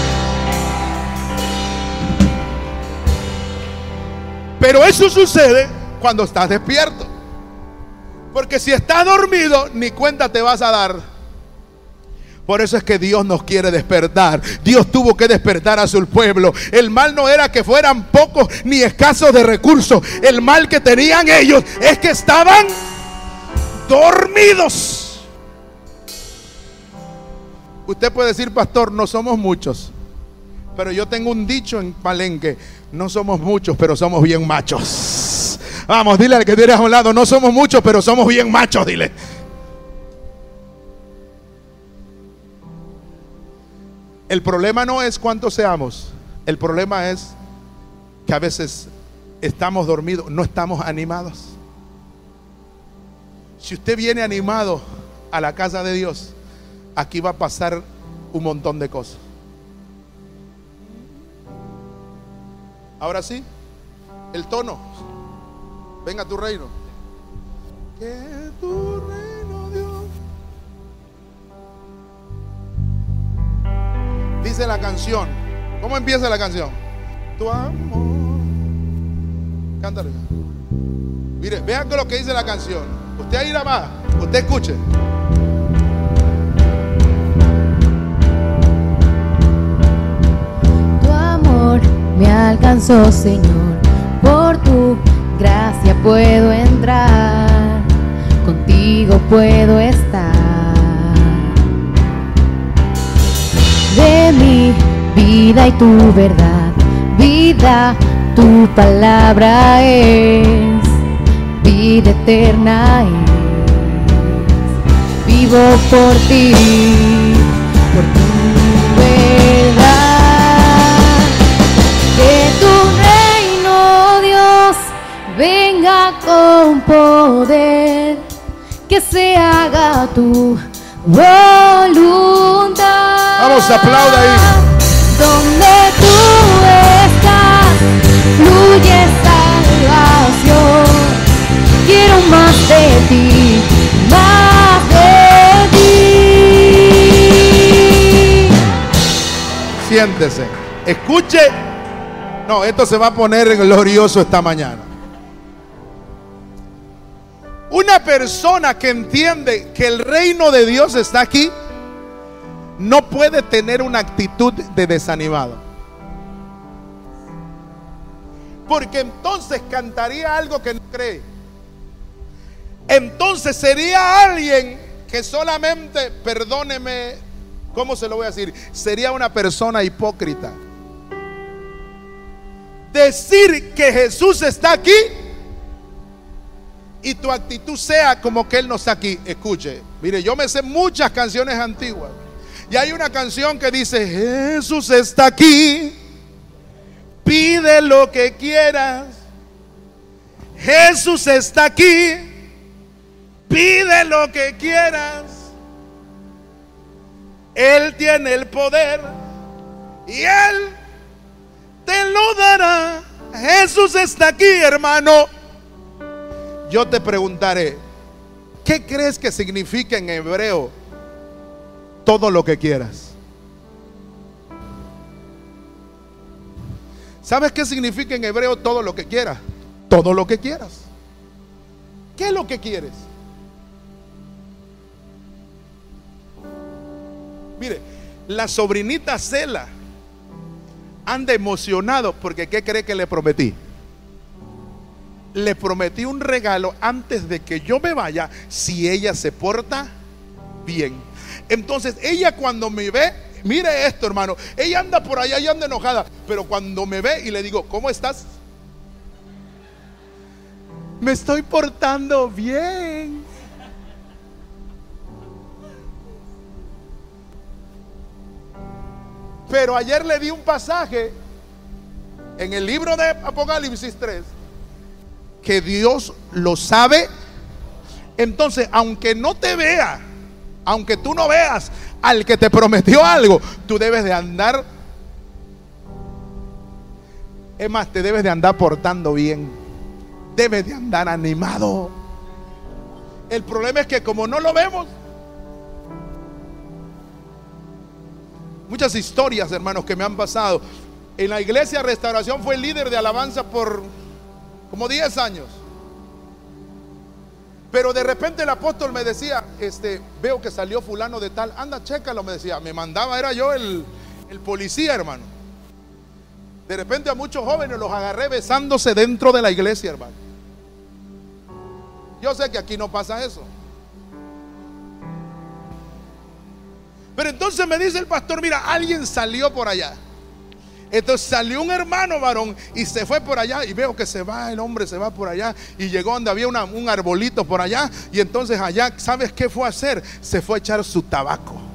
[SPEAKER 2] Pero eso sucede cuando estás despierto. Porque si estás dormido, ni cuenta te vas a dar. Por eso es que Dios nos quiere despertar. Dios tuvo que despertar a su pueblo. El mal no era que fueran pocos ni escasos de recursos. El mal que tenían ellos es que estaban dormidos. Usted puede decir, pastor, no somos muchos. Pero yo tengo un dicho en Palenque no somos muchos, pero somos bien machos. Vamos, dile al que tienes a un lado, no somos muchos, pero somos bien machos, dile. El problema no es cuántos seamos, el problema es que a veces estamos dormidos, no estamos animados. Si usted viene animado a la casa de Dios, aquí va a pasar un montón de cosas. Ahora sí, el tono. Venga tu reino. Que tu reino, Dios. Dice la canción. ¿Cómo empieza la canción? Tu amor Cántale. Mire, vean lo que dice la canción. Usted ahí nada más. Usted escuche.
[SPEAKER 3] Me alcanzó, Señor. Por tu gracia puedo entrar. Contigo puedo estar. De mi vida y tu verdad, vida, tu palabra es vida eterna es. Vivo por ti, por tu venga con poder, que se haga tu voluntad.
[SPEAKER 2] Vamos, aplauda ahí.
[SPEAKER 3] Donde tú estás, fluye salvación. Quiero más de ti, más de ti.
[SPEAKER 2] Siéntese. Escuche. No, esto se va a poner glorioso esta mañana. Una persona que entiende que el reino de Dios está aquí, no puede tener una actitud de desanimado. Porque entonces cantaría algo que no cree. Entonces sería alguien que solamente, perdóneme, ¿cómo se lo voy a decir? Sería una persona hipócrita. Decir que Jesús está aquí y tu actitud sea como que Él no está aquí. Escuche, mire, yo me sé muchas canciones antiguas. Y hay una canción que dice, Jesús está aquí, pide lo que quieras. Jesús está aquí, pide lo que quieras. Él tiene el poder y Él te lo dará. Jesús está aquí, hermano. Yo te preguntaré, ¿qué crees que significa en hebreo todo lo que quieras? ¿Sabes qué significa en hebreo todo lo que quieras? Todo lo que quieras. ¿Qué es lo que quieres? Mire, la sobrinita Cela anda emocionado porque ¿qué cree que le prometí? Le prometí un regalo antes de que yo me vaya si ella se porta bien. Entonces ella cuando me ve, mire esto hermano, ella anda por allá y anda enojada, pero cuando me ve y le digo, ¿cómo estás? Me estoy portando bien. Pero ayer le di un pasaje en el libro de Apocalipsis 3 que Dios lo sabe. Entonces, aunque no te vea, aunque tú no veas al que te prometió algo, tú debes de andar. Es más, te debes de andar portando bien. Debes de andar animado. El problema es que como no lo vemos, muchas historias, hermanos, que me han pasado. En la iglesia Restauración fue líder de alabanza por como 10 años. Pero de repente el apóstol me decía, este, veo que salió fulano de tal, anda, chécalo, me decía, me mandaba, era yo el, el policía, hermano. De repente a muchos jóvenes los agarré besándose dentro de la iglesia, hermano. Yo sé que aquí no pasa eso. Pero entonces me dice el pastor, mira, alguien salió por allá. Entonces salió un hermano varón y se fue por allá y veo que se va, el hombre se va por allá y llegó donde había un arbolito por allá y entonces allá, ¿sabes qué fue a hacer? Se fue a echar su tabaco.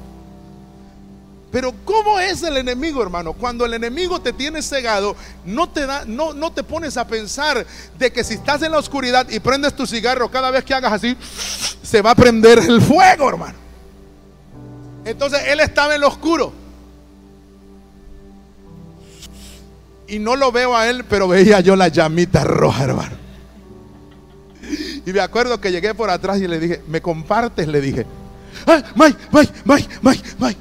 [SPEAKER 2] Pero ¿cómo es el enemigo, hermano? Cuando el enemigo te tiene cegado, no te da, no, no te pones a pensar de que si estás en la oscuridad y prendes tu cigarro, cada vez que hagas así, se va a prender el fuego, hermano. Entonces él estaba en lo oscuro. Y no lo veo a él, pero veía yo la llamita roja, hermano. Y me acuerdo que llegué por atrás y le dije, ¿me compartes? Le dije, ¡ay, Mike, Mike, Mike, Mike, Mike!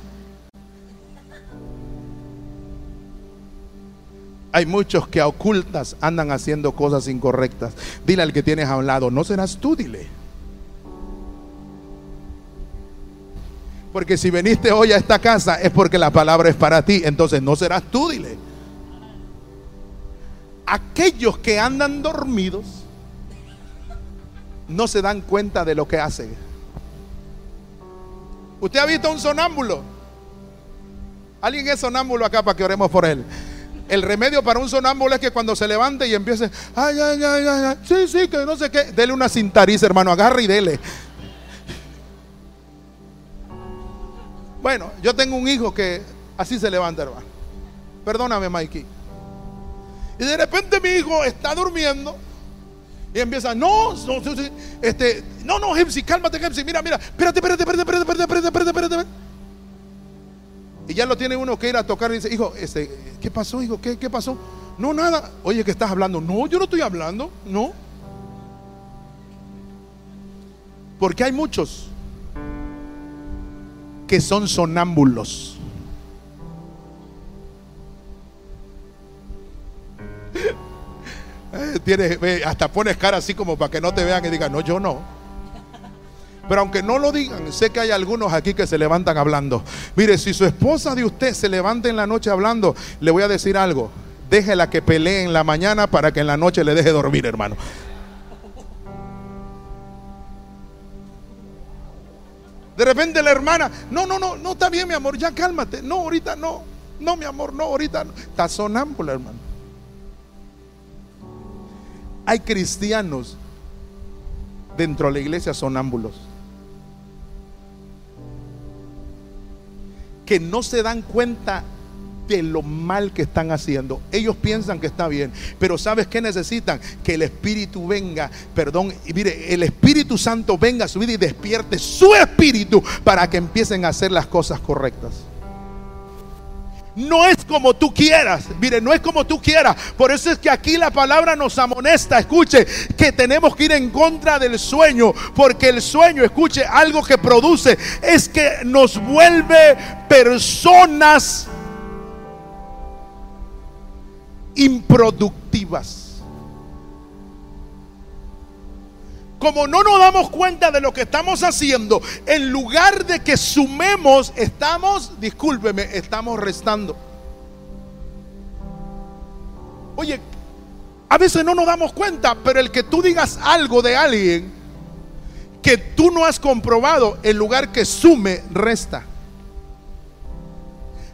[SPEAKER 2] Hay muchos que a ocultas andan haciendo cosas incorrectas. Dile al que tienes a un lado, no serás tú, dile. Porque si viniste hoy a esta casa es porque la palabra es para ti. Entonces no serás tú, dile. Aquellos que andan dormidos no se dan cuenta de lo que hacen. ¿Usted ha visto un sonámbulo? ¿Alguien es sonámbulo acá para que oremos por él? El remedio para un sonámbulo es que cuando se levante y empiece, ay, ay, ay, ay, sí, sí, que no sé qué, dele una cintariza, hermano, agarre y dele. Bueno, yo tengo un hijo que así se levanta, hermano. Perdóname, Mikey. Y de repente mi hijo está durmiendo y empieza, no, no, este, no, no, Hepsi, cálmate, Hepsi, mira, mira, espérate, espérate, espérate, espérate, espérate, espérate, espérate, Y ya lo tiene uno que ir a tocar y dice, hijo, este, ¿qué pasó, hijo? ¿Qué, qué pasó? No, nada. Oye, qué estás hablando. No, yo no estoy hablando, no. Porque hay muchos que son sonámbulos. Tienes, hasta pones cara así como para que no te vean y digan, no, yo no. Pero aunque no lo digan, sé que hay algunos aquí que se levantan hablando. Mire, si su esposa de usted se levanta en la noche hablando, le voy a decir algo. Déjela que pelee en la mañana para que en la noche le deje dormir, hermano. De repente la hermana, no, no, no, no está bien, mi amor, ya cálmate. No, ahorita no. No, mi amor, no, ahorita no. Está sonámbula, hermano. Hay cristianos dentro de la iglesia sonámbulos que no se dan cuenta de lo mal que están haciendo. Ellos piensan que está bien, pero ¿sabes qué necesitan? Que el Espíritu venga, perdón, y mire, el Espíritu Santo venga a su vida y despierte su espíritu para que empiecen a hacer las cosas correctas. No es como tú quieras. Mire, no es como tú quieras. Por eso es que aquí la palabra nos amonesta. Escuche, que tenemos que ir en contra del sueño. Porque el sueño, escuche, algo que produce es que nos vuelve personas improductivas. Como no nos damos cuenta de lo que estamos haciendo, en lugar de que sumemos, estamos, discúlpeme, estamos restando. Oye, a veces no nos damos cuenta, pero el que tú digas algo de alguien que tú no has comprobado, en lugar que sume, resta.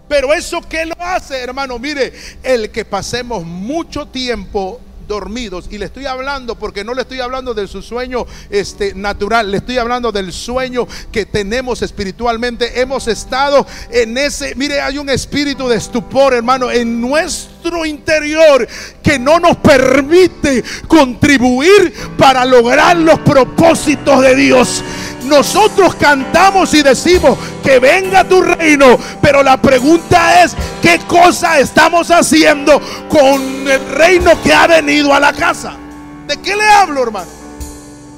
[SPEAKER 2] Pero eso que lo hace, hermano, mire, el que pasemos mucho tiempo dormidos y le estoy hablando porque no le estoy hablando de su sueño este natural, le estoy hablando del sueño que tenemos espiritualmente. Hemos estado en ese, mire, hay un espíritu de estupor, hermano, en nuestro interior que no nos permite contribuir para lograr los propósitos de Dios. Nosotros cantamos y decimos que venga tu reino, pero la pregunta es, ¿qué cosa estamos haciendo con el reino que ha venido a la casa? ¿De qué le hablo, hermano?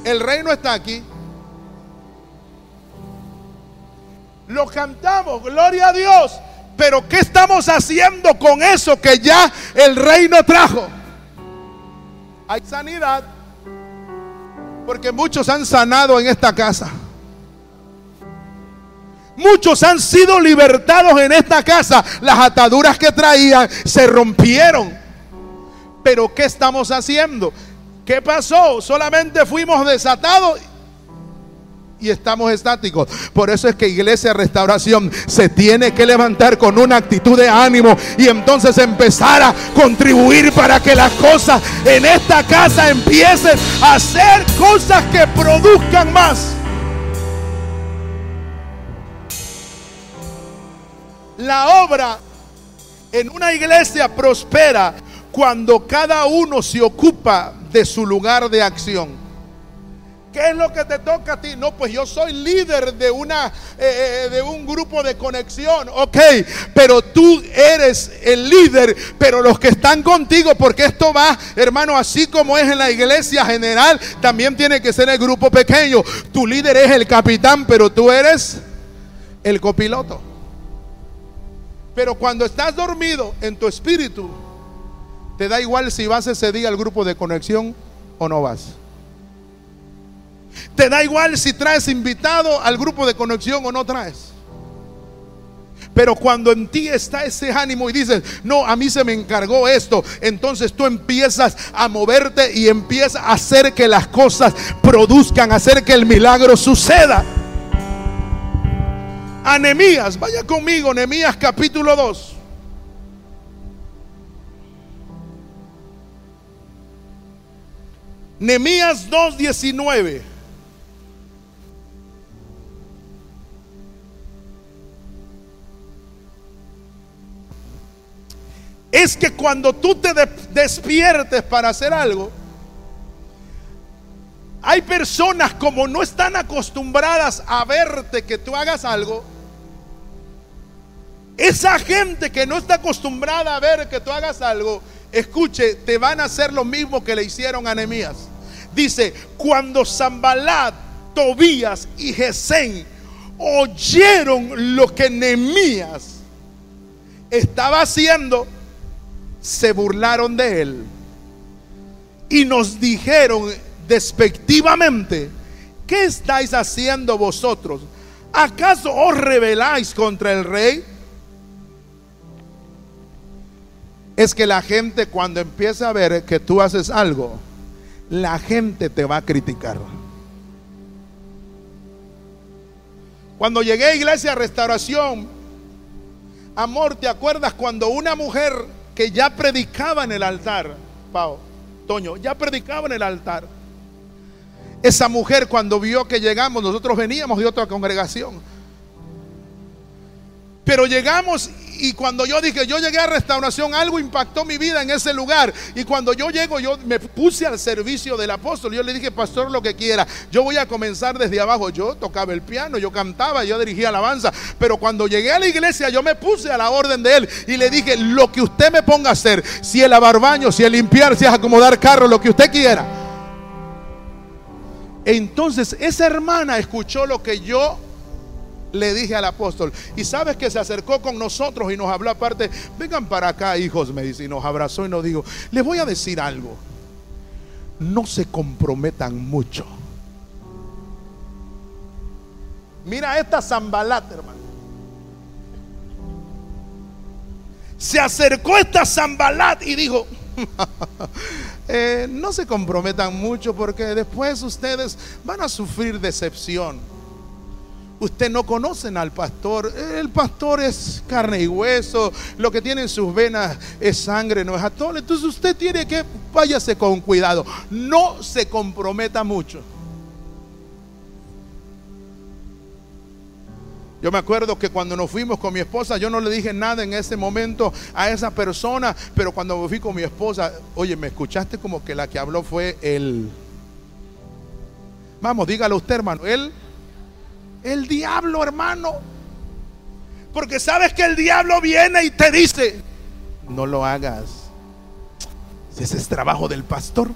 [SPEAKER 2] El reino está aquí. Lo cantamos, gloria a Dios. Pero ¿qué estamos haciendo con eso que ya el reino trajo? Hay sanidad. Porque muchos han sanado en esta casa. Muchos han sido libertados en esta casa. Las ataduras que traían se rompieron. Pero ¿qué estamos haciendo? ¿Qué pasó? Solamente fuimos desatados y estamos estáticos. Por eso es que Iglesia Restauración se tiene que levantar con una actitud de ánimo y entonces empezar a contribuir para que las cosas en esta casa empiecen a hacer cosas que produzcan más. La obra en una iglesia prospera cuando cada uno se ocupa de su lugar de acción. ¿Qué es lo que te toca a ti? No, pues yo soy líder de una eh, eh, de un grupo de conexión. Ok, pero tú eres el líder, pero los que están contigo, porque esto va, hermano, así como es en la iglesia general, también tiene que ser el grupo pequeño. Tu líder es el capitán, pero tú eres el copiloto. Pero cuando estás dormido en tu espíritu, ¿Te da igual si vas ese día al grupo de conexión o no vas? ¿Te da igual si traes invitado al grupo de conexión o no traes? Pero cuando en ti está ese ánimo y dices, no, a mí se me encargó esto, entonces tú empiezas a moverte y empiezas a hacer que las cosas produzcan, hacer que el milagro suceda. Anemías, vaya conmigo, Nehemías capítulo 2. Nehemías 2:19. Es que cuando tú te despiertes para hacer algo, hay personas como no están acostumbradas a verte que tú hagas algo, esa gente que no está acostumbrada a ver que tú hagas algo, escuche, te van a hacer lo mismo que le hicieron a Nehemías. Dice, cuando Zambalat, Tobías y Gesén oyeron lo que Nehemías estaba haciendo, se burlaron de él y nos dijeron despectivamente, ¿qué estáis haciendo vosotros? ¿Acaso os rebeláis contra el rey? Es que la gente cuando empieza a ver que tú haces algo, la gente te va a criticar. Cuando llegué a iglesia restauración, amor, ¿te acuerdas cuando una mujer que ya predicaba en el altar, Pau, Toño, ya predicaba en el altar. Esa mujer cuando vio que llegamos, nosotros veníamos de otra congregación. Pero llegamos y cuando yo dije, yo llegué a restauración, algo impactó mi vida en ese lugar. Y cuando yo llego, yo me puse al servicio del apóstol. Yo le dije, pastor, lo que quiera. Yo voy a comenzar desde abajo. Yo tocaba el piano, yo cantaba, yo dirigía alabanza. Pero cuando llegué a la iglesia, yo me puse a la orden de él y le dije, lo que usted me ponga a hacer, si el lavar si el limpiar, si es acomodar carro, lo que usted quiera. Entonces esa hermana escuchó lo que yo le dije al apóstol. Y sabes que se acercó con nosotros y nos habló aparte. Vengan para acá, hijos, me dice. Y nos abrazó y nos dijo, les voy a decir algo. No se comprometan mucho. Mira esta Zambalat, hermano. Se acercó esta Zambalat y dijo, [LAUGHS] eh, no se comprometan mucho porque después ustedes van a sufrir decepción. Usted no conocen al pastor. El pastor es carne y hueso. Lo que tiene en sus venas es sangre, no es atole. Entonces usted tiene que, váyase con cuidado. No se comprometa mucho. Yo me acuerdo que cuando nos fuimos con mi esposa, yo no le dije nada en ese momento a esa persona, pero cuando me fui con mi esposa, oye, me escuchaste como que la que habló fue él. Vamos, dígalo usted, hermano. Él el diablo, hermano. Porque sabes que el diablo viene y te dice, no lo hagas. Si ese es trabajo del pastor.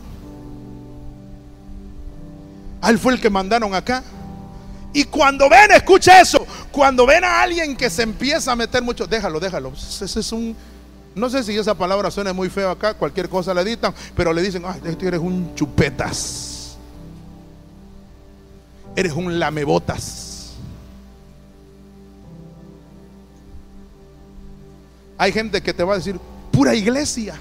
[SPEAKER 2] A él fue el que mandaron acá. Y cuando ven, escucha eso, cuando ven a alguien que se empieza a meter mucho, déjalo, déjalo. Ese es un, no sé si esa palabra suena muy feo acá, cualquier cosa le editan, pero le dicen, ay, tú eres un chupetas. Eres un lamebotas. Hay gente que te va a decir, pura iglesia.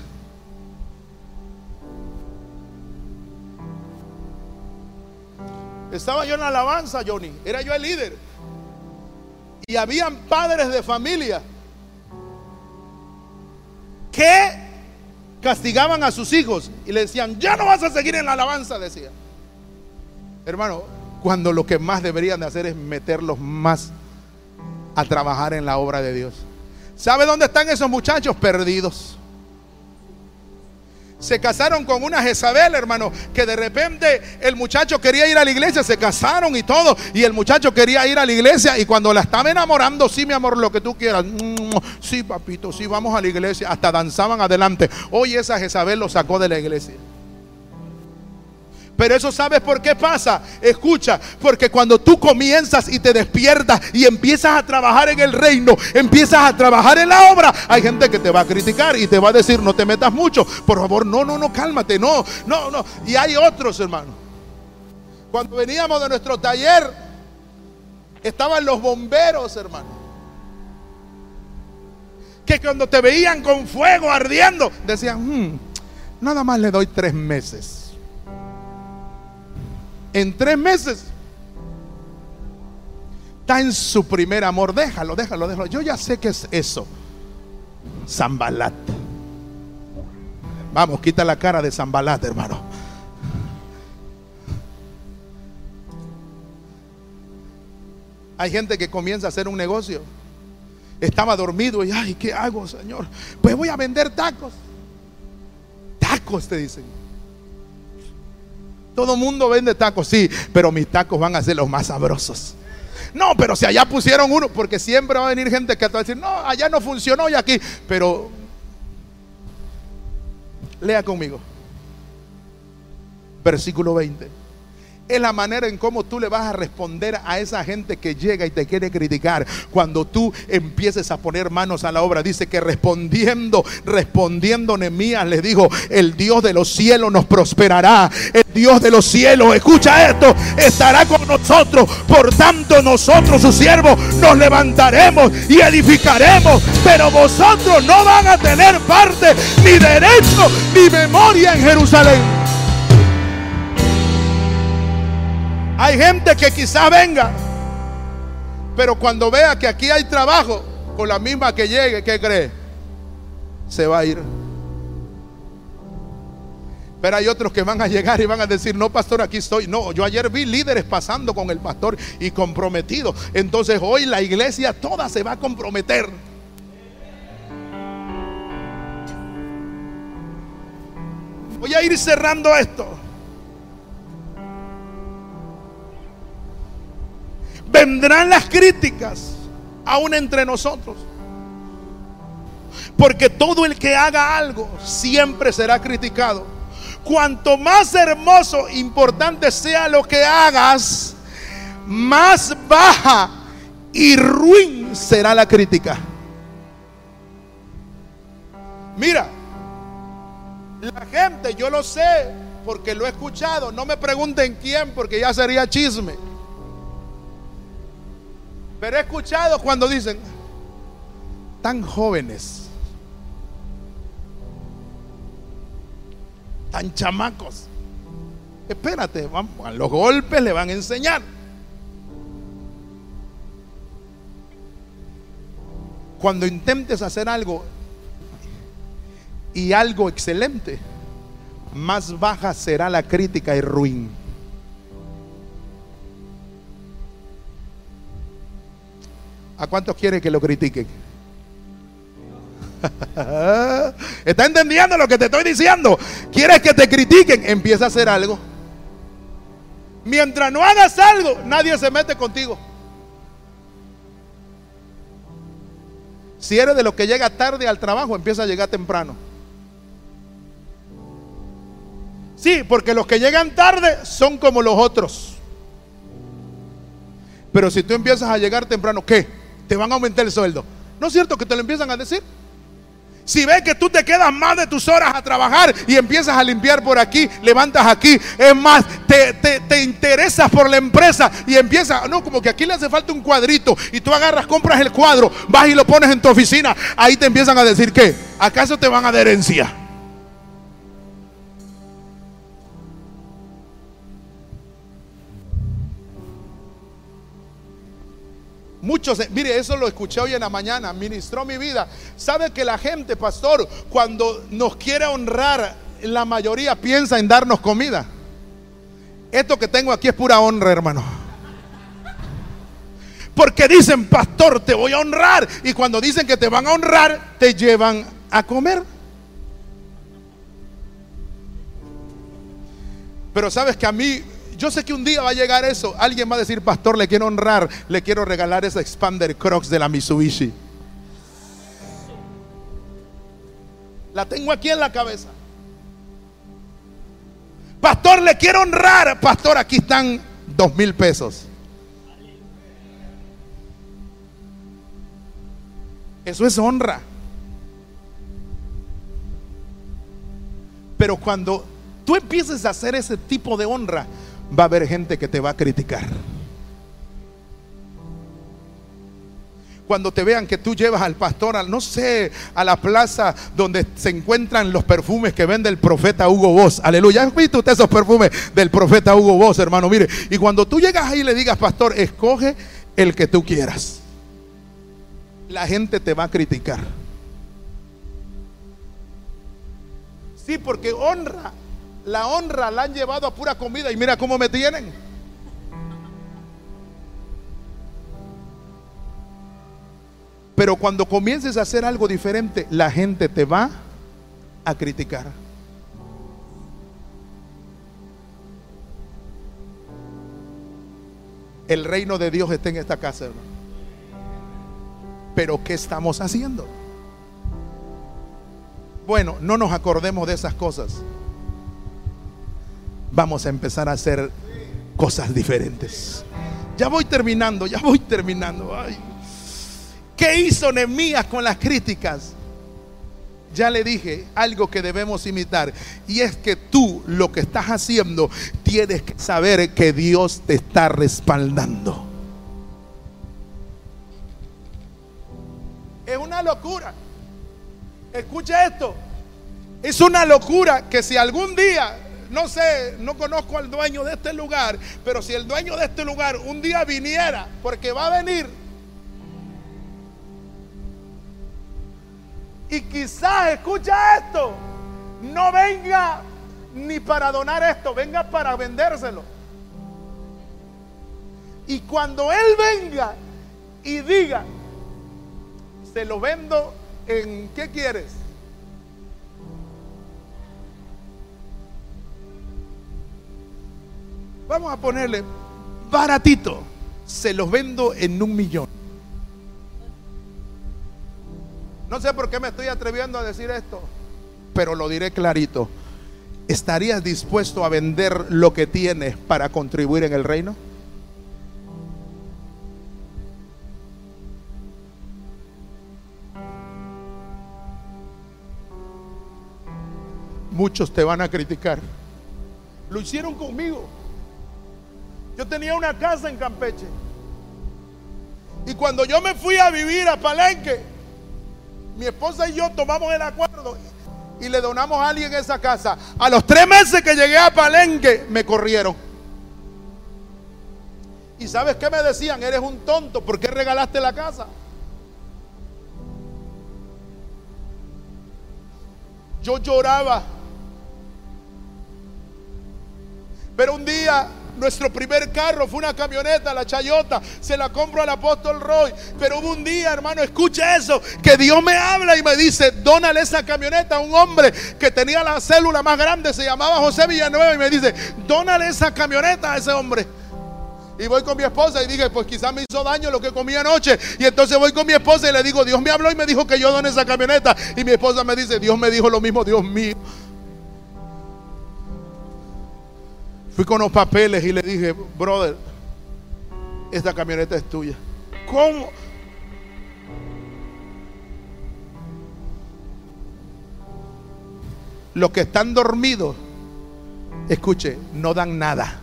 [SPEAKER 2] Estaba yo en alabanza, Johnny. Era yo el líder. Y habían padres de familia que castigaban a sus hijos y le decían, ya no vas a seguir en la alabanza, decía. Hermano, cuando lo que más deberían de hacer es meterlos más a trabajar en la obra de Dios. ¿Sabe dónde están esos muchachos perdidos? Se casaron con una Jezabel, hermano, que de repente el muchacho quería ir a la iglesia, se casaron y todo, y el muchacho quería ir a la iglesia y cuando la estaba enamorando, sí, mi amor, lo que tú quieras, mm, sí, papito, sí, vamos a la iglesia, hasta danzaban adelante. Hoy esa Jezabel lo sacó de la iglesia. Pero eso sabes por qué pasa. Escucha, porque cuando tú comienzas y te despiertas y empiezas a trabajar en el reino, empiezas a trabajar en la obra, hay gente que te va a criticar y te va a decir, no te metas mucho. Por favor, no, no, no, cálmate, no, no, no. Y hay otros, hermanos. Cuando veníamos de nuestro taller, estaban los bomberos, hermano. Que cuando te veían con fuego ardiendo, decían, "Hmm, nada más le doy tres meses en tres meses está en su primer amor. Déjalo, déjalo, déjalo. Yo ya sé que es eso. Zambalat. Vamos, quita la cara de Zambalat, hermano. Hay gente que comienza a hacer un negocio. Estaba dormido y, ay, ¿qué hago, Señor? Pues voy a vender tacos. Tacos, te dicen. Todo mundo vende tacos, sí, pero mis tacos van a ser los más sabrosos. No, pero si allá pusieron uno, porque siempre va a venir gente que va a decir, no, allá no funcionó y aquí. Pero lea conmigo. Versículo 20 es la manera en cómo tú le vas a responder a esa gente que llega y te quiere criticar. Cuando tú empieces a poner manos a la obra, dice que respondiendo, respondiendo Nemías le dijo, el Dios de los cielos nos prosperará. El Dios de los cielos, escucha esto, estará con nosotros. Por tanto nosotros, sus siervos, nos levantaremos y edificaremos. Pero vosotros no van a tener parte, ni derecho, ni memoria en Jerusalén. Hay gente que quizás venga, pero cuando vea que aquí hay trabajo, con la misma que llegue, ¿qué cree? Se va a ir. Pero hay otros que van a llegar y van a decir, no, pastor, aquí estoy. No, yo ayer vi líderes pasando con el pastor y comprometidos. Entonces hoy la iglesia toda se va a comprometer. Voy a ir cerrando esto. Vendrán las críticas aún entre nosotros. Porque todo el que haga algo siempre será criticado. Cuanto más hermoso, importante sea lo que hagas, más baja y ruin será la crítica. Mira, la gente, yo lo sé porque lo he escuchado. No me pregunten quién porque ya sería chisme. Pero he escuchado cuando dicen, tan jóvenes, tan chamacos. Espérate, los golpes le van a enseñar. Cuando intentes hacer algo y algo excelente, más baja será la crítica y ruin. ¿A cuántos quiere que lo critiquen? [LAUGHS] ¿Está entendiendo lo que te estoy diciendo? ¿Quieres que te critiquen? Empieza a hacer algo. Mientras no hagas algo, nadie se mete contigo. Si eres de los que llega tarde al trabajo, empieza a llegar temprano. Sí, porque los que llegan tarde son como los otros. Pero si tú empiezas a llegar temprano, ¿qué? Te van a aumentar el sueldo. ¿No es cierto que te lo empiezan a decir? Si ves que tú te quedas más de tus horas a trabajar y empiezas a limpiar por aquí, levantas aquí, es más, te, te, interesas por la empresa y empiezas, no, como que aquí le hace falta un cuadrito y tú agarras, compras el cuadro, vas y lo pones en tu oficina, ahí te empiezan a decir que, ¿acaso te van a dar herencia? Muchos, mire, eso lo escuché hoy en la mañana, ministró mi vida. ¿Sabe que la gente, pastor, cuando nos quiere honrar, la mayoría piensa en darnos comida? Esto que tengo aquí es pura honra, hermano. Porque dicen, pastor, te voy a honrar. Y cuando dicen que te van a honrar, te llevan a comer. Pero sabes que a mí yo sé que un día va a llegar eso. Alguien va a decir, pastor, le quiero honrar, le quiero regalar esa Expander Crocs de la Mitsubishi. La tengo aquí en la cabeza. Pastor, le quiero honrar. Pastor, aquí están dos mil pesos. Eso es honra. Pero cuando tú empieces a hacer ese tipo de honra, va a haber gente que te va a criticar. Cuando te vean que tú llevas al pastor, al, no sé, a la plaza donde se encuentran los perfumes que vende el profeta Hugo Boss. Aleluya. ¿Has visto usted esos perfumes del profeta Hugo Boss, hermano? Mire, y cuando tú llegas ahí y le digas, pastor, escoge el que tú quieras. La gente te va a criticar. Sí, porque honra, la honra la han llevado a pura comida y mira cómo me tienen. Pero cuando comiences a hacer algo diferente, la gente te va a criticar. El reino de Dios está en esta casa, hermano. Pero ¿qué estamos haciendo? Bueno, no nos acordemos de esas cosas. Vamos a empezar a hacer cosas diferentes. Ya voy terminando, ya voy terminando. ¿Qué hizo Nehemías con las críticas? Ya le dije algo que debemos imitar. Y es que tú lo que estás haciendo tienes que saber que Dios te está respaldando. Es una locura. Escucha esto. Es una locura que si algún día, no sé, no conozco al dueño de este lugar, pero si el dueño de este lugar un día viniera, porque va a venir, y quizás, escucha esto, no venga ni para donar esto, venga para vendérselo. Y cuando Él venga y diga, se lo vendo en, ¿qué quieres? Vamos a ponerle baratito, se los vendo en un millón. No sé por qué me estoy atreviendo a decir esto, pero lo diré clarito. ¿Estarías dispuesto a vender lo que tienes para contribuir en el reino? Muchos te van a criticar. Lo hicieron conmigo. Yo tenía una casa en Campeche. Y cuando yo me fui a vivir a Palenque, mi esposa y yo tomamos el acuerdo y le donamos a alguien esa casa. A los tres meses que llegué a Palenque, me corrieron. ¿Y sabes qué me decían? Eres un tonto, ¿por qué regalaste la casa? Yo lloraba. Pero un día nuestro primer carro fue una camioneta, la Chayota. Se la compro al apóstol Roy. Pero hubo un día, hermano, escuche eso. Que Dios me habla y me dice, dónale esa camioneta a un hombre que tenía la célula más grande. Se llamaba José Villanueva. Y me dice, dónale esa camioneta a ese hombre. Y voy con mi esposa y dije, pues quizás me hizo daño lo que comí anoche. Y entonces voy con mi esposa y le digo, Dios me habló y me dijo que yo done esa camioneta. Y mi esposa me dice, Dios me dijo lo mismo, Dios mío. Fui con los papeles y le dije, brother, esta camioneta es tuya. ¿Cómo? Los que están dormidos, escuche, no dan nada.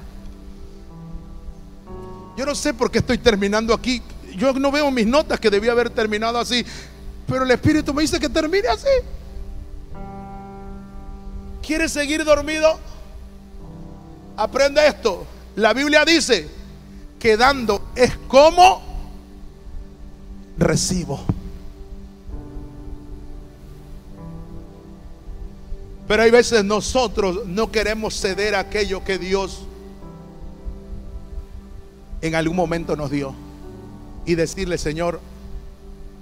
[SPEAKER 2] Yo no sé por qué estoy terminando aquí. Yo no veo mis notas que debía haber terminado así. Pero el Espíritu me dice que termine así. ¿Quieres seguir dormido? Aprende esto. La Biblia dice que dando es como recibo. Pero hay veces nosotros no queremos ceder aquello que Dios en algún momento nos dio. Y decirle, Señor,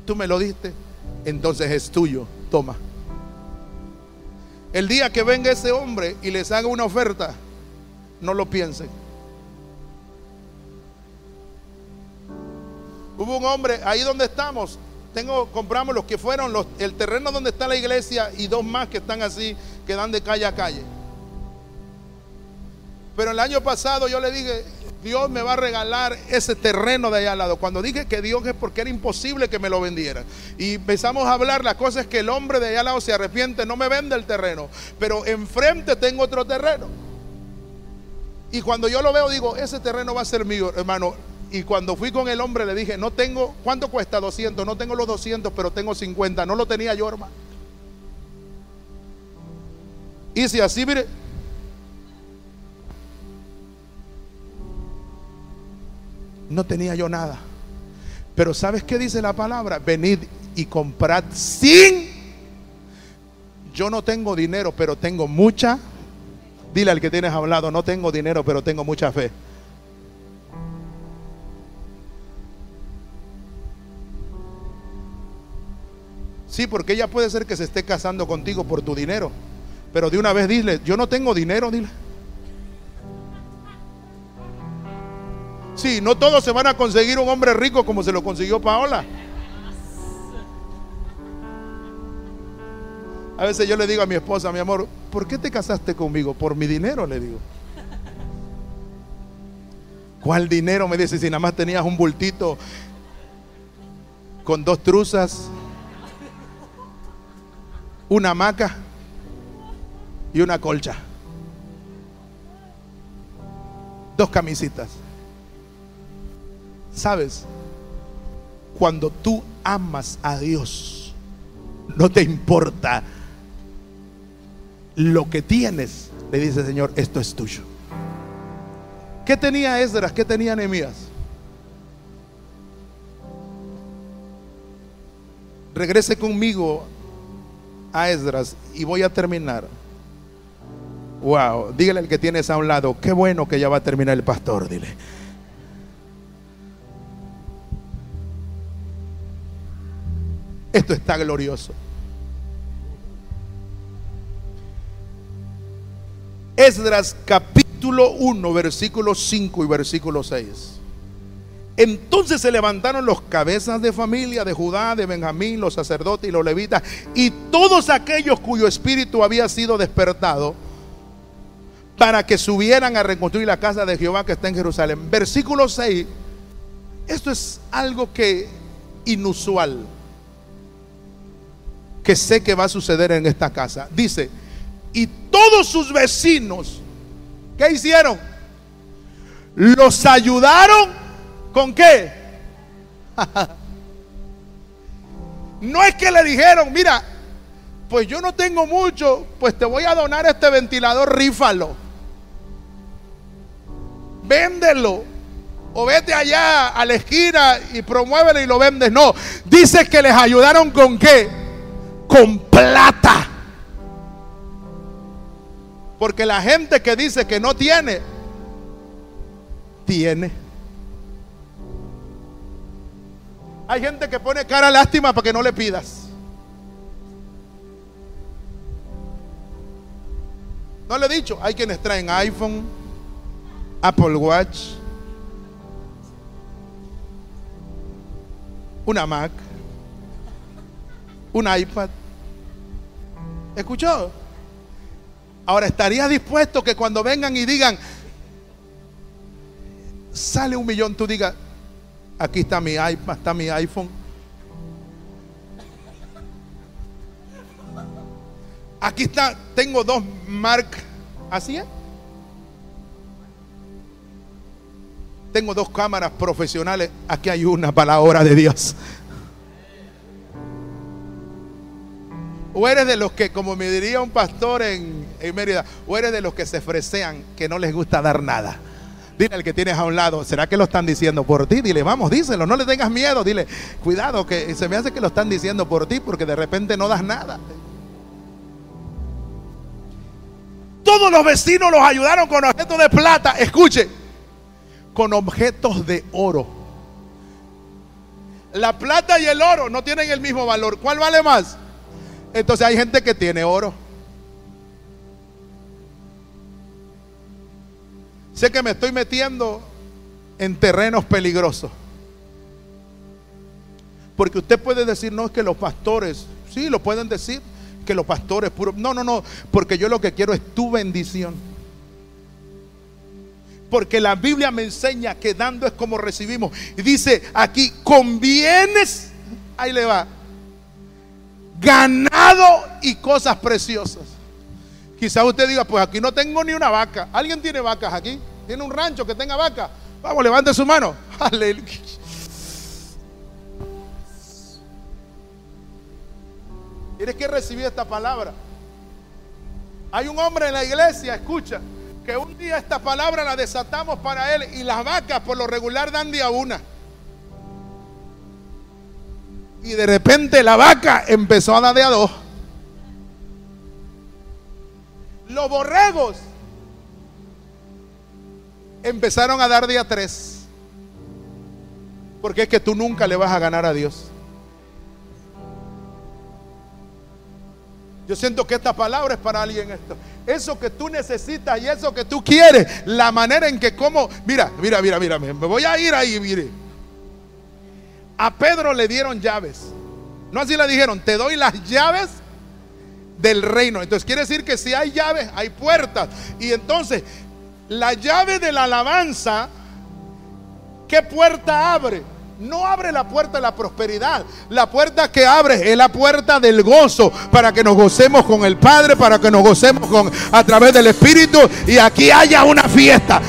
[SPEAKER 2] tú me lo diste, entonces es tuyo, toma. El día que venga ese hombre y les haga una oferta, no lo piensen. Hubo un hombre ahí donde estamos. Tengo, compramos los que fueron el terreno donde está la iglesia y dos más que están así, que dan de calle a calle. Pero el año pasado yo le dije, Dios me va a regalar ese terreno de allá al lado. Cuando dije que Dios es porque era imposible que me lo vendiera. Y empezamos a hablar, la cosa es que el hombre de allá al lado se arrepiente, no me vende el terreno. Pero enfrente tengo otro terreno. Y cuando yo lo veo, digo, ese terreno va a ser mío, hermano. Y cuando fui con el hombre le dije, no tengo, ¿cuánto cuesta? 200, no tengo los 200, pero tengo 50. No lo tenía yo, hermano. Y si así, mire, no tenía yo nada. Pero ¿sabes qué dice la palabra? Venid y comprad sin... Yo no tengo dinero, pero tengo mucha... Dile al que tienes hablado, no tengo dinero, pero tengo mucha fe. Sí, porque ella puede ser que se esté casando contigo por tu dinero. Pero de una vez dile, yo no tengo dinero, dile. Sí, no todos se van a conseguir un hombre rico como se lo consiguió Paola. A veces yo le digo a mi esposa, mi amor, ¿por qué te casaste conmigo? Por mi dinero, le digo. ¿Cuál dinero? Me dice, si nada más tenías un bultito con dos truzas, una hamaca y una colcha. Dos camisitas. ¿Sabes? Cuando tú amas a Dios, no te importa lo que tienes. Le dice Señor, esto es tuyo. ¿Qué tenía Esdras? ¿Qué tenía Nehemías? Regrese conmigo a Esdras y voy a terminar. Wow, dígale al que tienes a un lado, qué bueno que ya va a terminar el pastor, dile. Esto está glorioso. Esdras capítulo 1, versículo 5 y versículo 6. Entonces se levantaron los cabezas de familia de Judá, de Benjamín, los sacerdotes y los levitas, y todos aquellos cuyo espíritu había sido despertado para que subieran a reconstruir la casa de Jehová que está en Jerusalén. Versículo 6. Esto es algo que inusual que sé que va a suceder en esta casa. Dice, y todos sus vecinos, ¿qué hicieron? Los ayudaron con qué? [LAUGHS] no es que le dijeron, mira, pues yo no tengo mucho, pues te voy a donar este ventilador, rífalo. Véndelo. O vete allá a la esquina y promuévelo y lo vendes. No, dice que les ayudaron con qué? Con plata. Porque la gente que dice que no tiene, tiene. Hay gente que pone cara lástima para que no le pidas. No le he dicho, hay quienes traen iPhone, Apple Watch, una Mac, un iPad. ¿Escuchó? Ahora, ¿estarías dispuesto que cuando vengan y digan, sale un millón, tú digas, aquí está mi iPad, está mi iPhone? Aquí está, tengo dos Mark, ¿así es? Tengo dos cámaras profesionales, aquí hay una para la hora de Dios. O eres de los que, como me diría un pastor en, Mérida, o eres de los que se fresean, que no les gusta dar nada. Dile al que tienes a un lado, ¿será que lo están diciendo por ti? Dile, vamos, díselo, no le tengas miedo. Dile, cuidado, que se me hace que lo están diciendo por ti porque de repente no das nada. Todos los vecinos los ayudaron con objetos de plata. Escuche, con objetos de oro. La plata y el oro no tienen el mismo valor. ¿Cuál vale más? Entonces hay gente que tiene oro. Sé que me estoy metiendo en terrenos peligrosos. Porque usted puede decir, no es que los pastores, sí, lo pueden decir, que los pastores puros. No, no, no, porque yo lo que quiero es tu bendición. Porque la Biblia me enseña que dando es como recibimos. Y dice aquí, convienes, ahí le va, ganado y cosas preciosas. Quizá usted diga, pues aquí no tengo ni una vaca. ¿Alguien tiene vacas aquí? ¿Tiene un rancho que tenga vaca? Vamos, levante su mano. [LAUGHS] Aleluya. Tienes que recibir esta palabra. Hay un hombre en la iglesia, escucha, que un día esta palabra la desatamos para él y las vacas por lo regular dan día una. Y de repente la vaca empezó a dar de a dos. Los borregos empezaron a dar día tres. Porque es que tú nunca le vas a ganar a Dios. Yo siento que esta palabra es para alguien esto. Eso que tú necesitas y eso que tú quieres, la manera en que como, mira, mira, mira, mira, me voy a ir ahí, mire. A Pedro le dieron llaves. No así le dijeron, te doy las llaves del reino. Entonces quiere decir que si hay llaves, hay puertas. Y entonces, la llave de la alabanza, ¿qué puerta abre? no abre la puerta de la prosperidad. La puerta que abre es la puerta del gozo para que nos gocemos con el Padre, para que nos gocemos con a través del Espíritu y aquí haya una fiesta.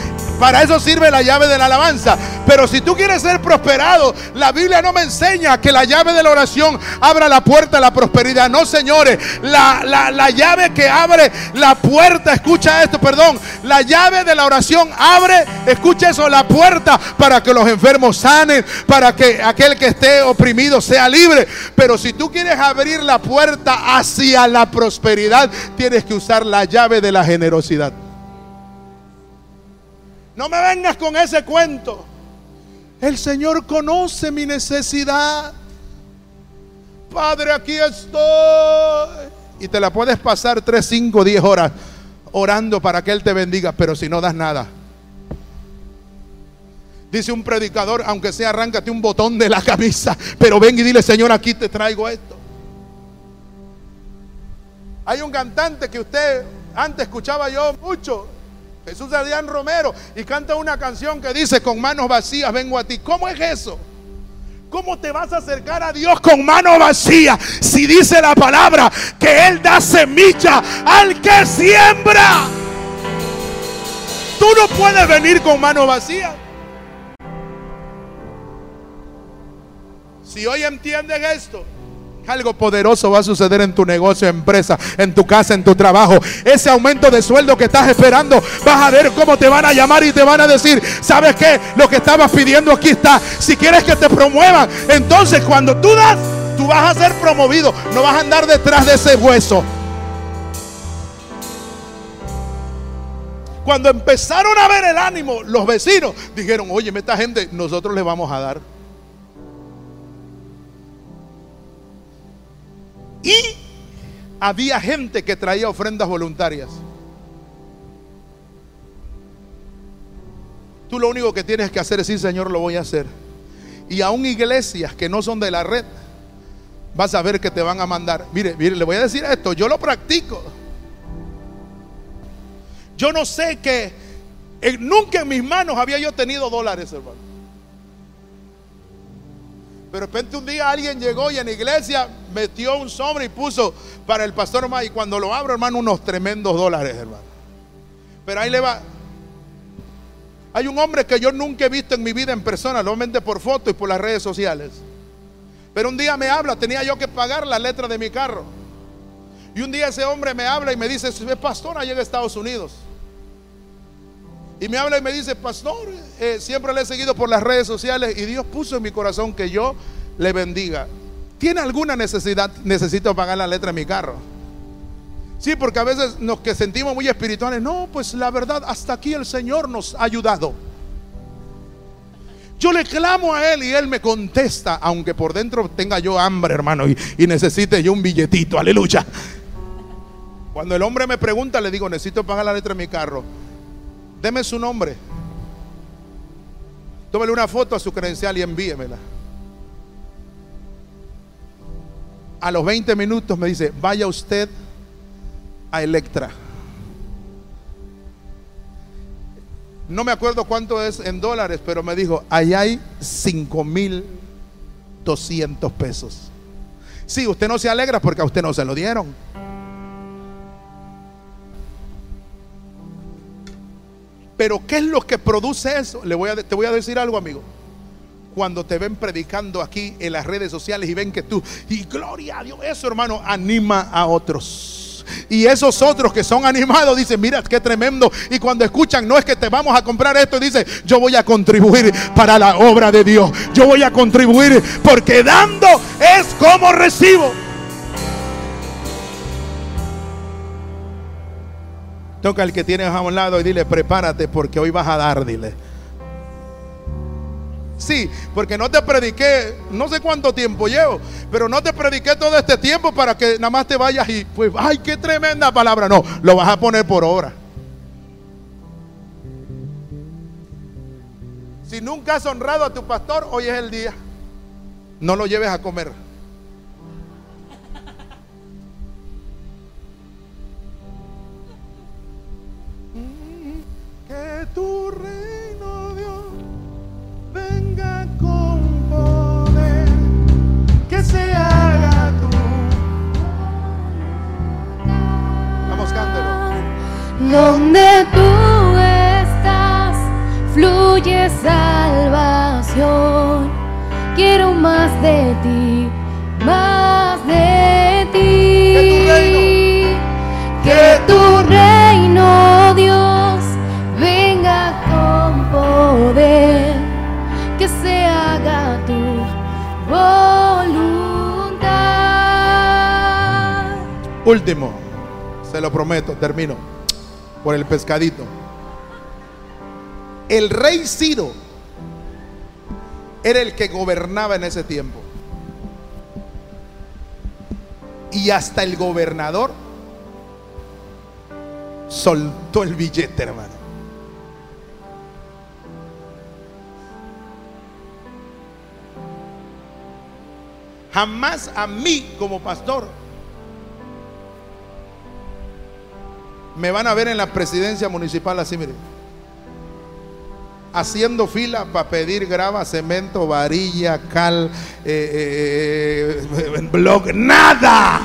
[SPEAKER 2] Para eso sirve la llave de la alabanza. Pero si tú quieres ser prosperado, la Biblia no me enseña que la llave de la oración abra la puerta a la prosperidad. No, señores. La, la llave que abre la puerta, escucha esto, perdón. La llave de la oración abre, escucha eso, la puerta para que los enfermos sanen, para que aquel que esté oprimido sea libre. Pero si tú quieres abrir la puerta hacia la prosperidad, tienes que usar la llave de la generosidad. No me vengas con ese cuento. El Señor conoce mi necesidad. Padre, aquí estoy. Y te la puedes pasar 3, 5, 10 horas orando para que Él te bendiga, pero si no das nada. Dice un predicador, aunque sea arráncate un botón de la camisa, pero ven y dile, Señor, aquí te traigo esto. Hay un cantante que usted antes escuchaba yo mucho, Jesús Adrián Romero y canta una canción que dice, con manos vacías vengo a ti. ¿Cómo es eso? ¿Cómo te vas a acercar a Dios con manos vacías si dice la palabra que Él da semilla al que siembra? Tú no puedes venir con manos vacías. Si hoy entienden esto, algo poderoso va a suceder en tu negocio, empresa, en tu casa, en tu trabajo. Ese aumento de sueldo que estás esperando, vas a ver cómo te van a llamar y te van a decir, ¿sabes qué? Lo que estabas pidiendo aquí está. Si quieres que te promuevan, entonces cuando tú das, tú vas a ser promovido. No vas a andar detrás de ese hueso. Cuando empezaron a ver el ánimo, los vecinos dijeron, oye, esta gente, nosotros le vamos a dar. Y había gente que traía ofrendas voluntarias. Tú lo único que tienes que hacer es decir, Señor, lo voy a hacer. Y aún iglesias que no son de la red, vas a ver que te van a mandar. Mire, mire, le voy a decir esto, yo lo practico. Yo no sé que nunca en mis manos había yo tenido dólares, hermano. Pero de repente un día alguien llegó y en la iglesia metió un sobre y puso para el pastor más. Y cuando lo abro, hermano, unos tremendos dólares, hermano. Pero ahí le va. Hay un hombre que yo nunca he visto en mi vida en persona, normalmente por foto y por las redes sociales. Pero un día me habla, tenía yo que pagar la letra de mi carro. Y un día ese hombre me habla y me dice, pastor allá en Estados Unidos. Y me habla y me dice, pastor, eh, siempre le he seguido por las redes sociales y Dios puso en mi corazón que yo le bendiga. ¿Tiene alguna necesidad? Necesito pagar la letra de mi carro. Sí, porque a veces nos que sentimos muy espirituales, no, pues la verdad, hasta aquí el Señor nos ha ayudado. Yo le clamo a Él y Él me contesta, aunque por dentro tenga yo hambre, hermano, y, y necesite yo un billetito, aleluya. Cuando el hombre me pregunta, le digo, necesito pagar la letra de mi carro. Deme su nombre. Tómele una foto a su credencial y envíemela. A los 20 minutos me dice, vaya usted a Electra. no me acuerdo cuánto es en dólares, pero me dijo, allá hay 5 mil 200 pesos. Sí, usted no se alegra porque a usted no se lo dieron. Pero ¿qué es lo que produce eso? Le voy a, te voy a decir algo, amigo. Cuando te ven predicando aquí en las redes sociales y ven que tú, y gloria a Dios, eso hermano, anima a otros. Y esos otros que son animados dicen, mira qué tremendo. Y cuando escuchan, no es que te vamos a comprar esto, dice, yo voy a contribuir para la obra de Dios. Yo voy a contribuir porque dando es como recibo. Toca al que tienes a un lado y dile, prepárate porque hoy vas a dar, dile. Sí, porque no te prediqué, no sé cuánto tiempo llevo, pero no te prediqué todo este tiempo para que nada más te vayas y pues, ay, qué tremenda palabra. No, lo vas a poner por obra. Si nunca has honrado a tu pastor, hoy es el día. No lo lleves a comer. Que tu reino, Dios, venga con poder, que se haga tu. Vamos, cántalo.
[SPEAKER 3] Donde tú estás, fluye salvación. Quiero más de ti, más de ti.
[SPEAKER 2] Último, se lo prometo, termino por el pescadito. El rey Ciro era el que gobernaba en ese tiempo. Y hasta el gobernador soltó el billete, hermano. Jamás a mí como pastor me van a ver en la presidencia municipal así, miren. Haciendo fila para pedir grava, cemento, varilla, cal, eh, eh, eh, blog, nada.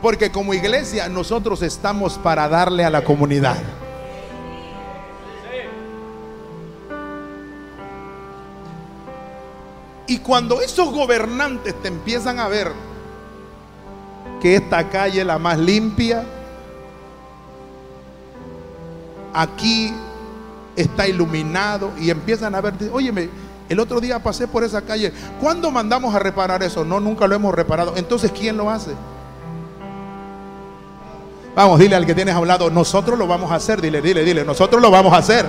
[SPEAKER 2] Porque como iglesia nosotros estamos para darle a la comunidad. Y cuando esos gobernantes te empiezan a ver que esta calle es la más limpia, aquí está iluminado y empiezan a ver, óyeme, el otro día pasé por esa calle, ¿cuándo mandamos a reparar eso? No, nunca lo hemos reparado. Entonces, ¿quién lo hace? Vamos, dile al que tienes a un lado, nosotros lo vamos a hacer, dile, dile, dile, nosotros lo vamos a hacer.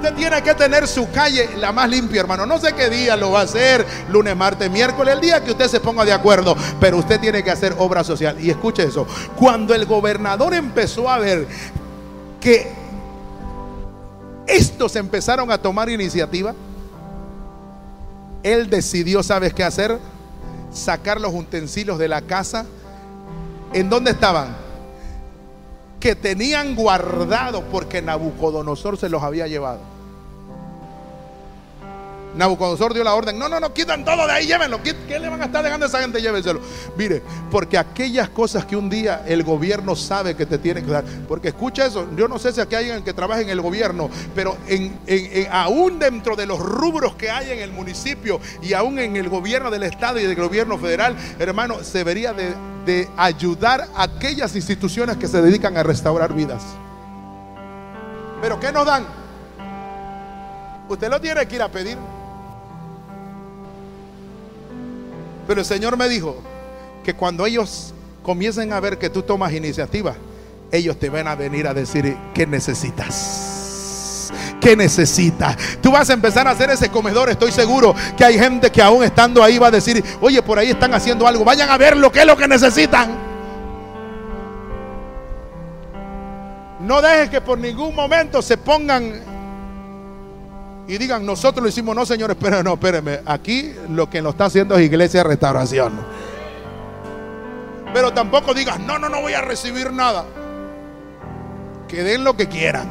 [SPEAKER 2] Usted tiene que tener su calle la más limpia, hermano. No sé qué día lo va a hacer, lunes, martes, miércoles, el día que usted se ponga de acuerdo, pero usted tiene que hacer obra social. Y escuche eso, cuando el gobernador empezó a ver que estos empezaron a tomar iniciativa, él decidió, ¿sabes qué hacer? Sacar los utensilios de la casa. ¿En dónde estaban? Que tenían guardado porque Nabucodonosor se los había llevado. Nabucodonosor dio la orden, no, no, no, quitan todo de ahí, llévenlo. ¿Qué, le van a estar dejando a esa gente? Llévenselo. Mire, porque aquellas cosas que un día el gobierno sabe que te tienen que dar, porque escucha eso, yo no sé si aquí hay alguien que trabaja en el gobierno, pero en- en- aún dentro de los rubros que hay en el municipio y aún en el gobierno del estado y del gobierno federal, hermano, se debería de, de ayudar a aquellas instituciones que se dedican a restaurar vidas. Pero ¿qué nos dan? Usted lo tiene que ir a pedir. Pero el Señor me dijo que cuando ellos comiencen a ver que tú tomas iniciativa, ellos te van a venir a decir qué necesitas. ¿Qué necesitas? Tú vas a empezar a hacer ese comedor. Estoy seguro que hay gente que aún estando ahí va a decir, oye, por ahí están haciendo algo. Vayan a ver lo que es lo que necesitan. No dejes que por ningún momento se pongan y digan, nosotros lo hicimos, no, señores, pero no, espérenme. Aquí lo que lo está haciendo es iglesia de restauración. Pero tampoco digas, no, no, no voy a recibir nada. que den lo que quieran.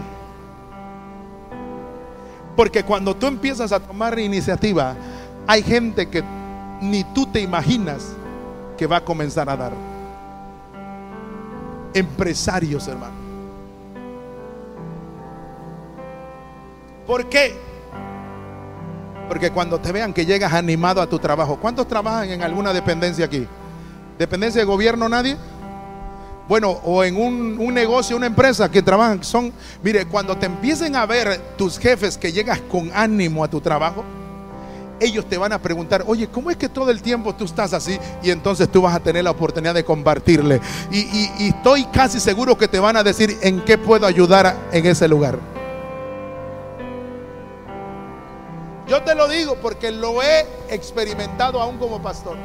[SPEAKER 2] Porque cuando tú empiezas a tomar iniciativa, hay gente que ni tú te imaginas que va a comenzar a dar. Empresarios, hermano. ¿Por qué? Porque cuando te vean que llegas animado a tu trabajo, ¿cuántos trabajan en alguna dependencia aquí? ¿Dependencia de gobierno nadie? Bueno, o en un, negocio, una empresa que trabajan, son, mire, cuando te empiecen a ver tus jefes que llegas con ánimo a tu trabajo, ellos te van a preguntar, oye, ¿cómo es que todo el tiempo tú estás así? Y entonces tú vas a tener la oportunidad de compartirle. Y estoy casi seguro que te van a decir en qué puedo ayudar en ese lugar. Yo te lo digo porque lo he experimentado aún como pastor.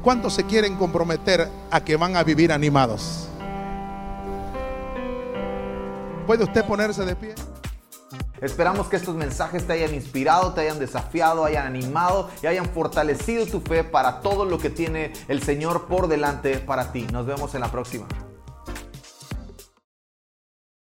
[SPEAKER 2] ¿Cuántos se quieren comprometer a que van a vivir animados? ¿Puede usted ponerse de pie?
[SPEAKER 1] Esperamos que estos mensajes te hayan inspirado, te hayan desafiado, hayan animado y hayan fortalecido tu fe para todo lo que tiene el Señor por delante para ti. Nos vemos en la próxima.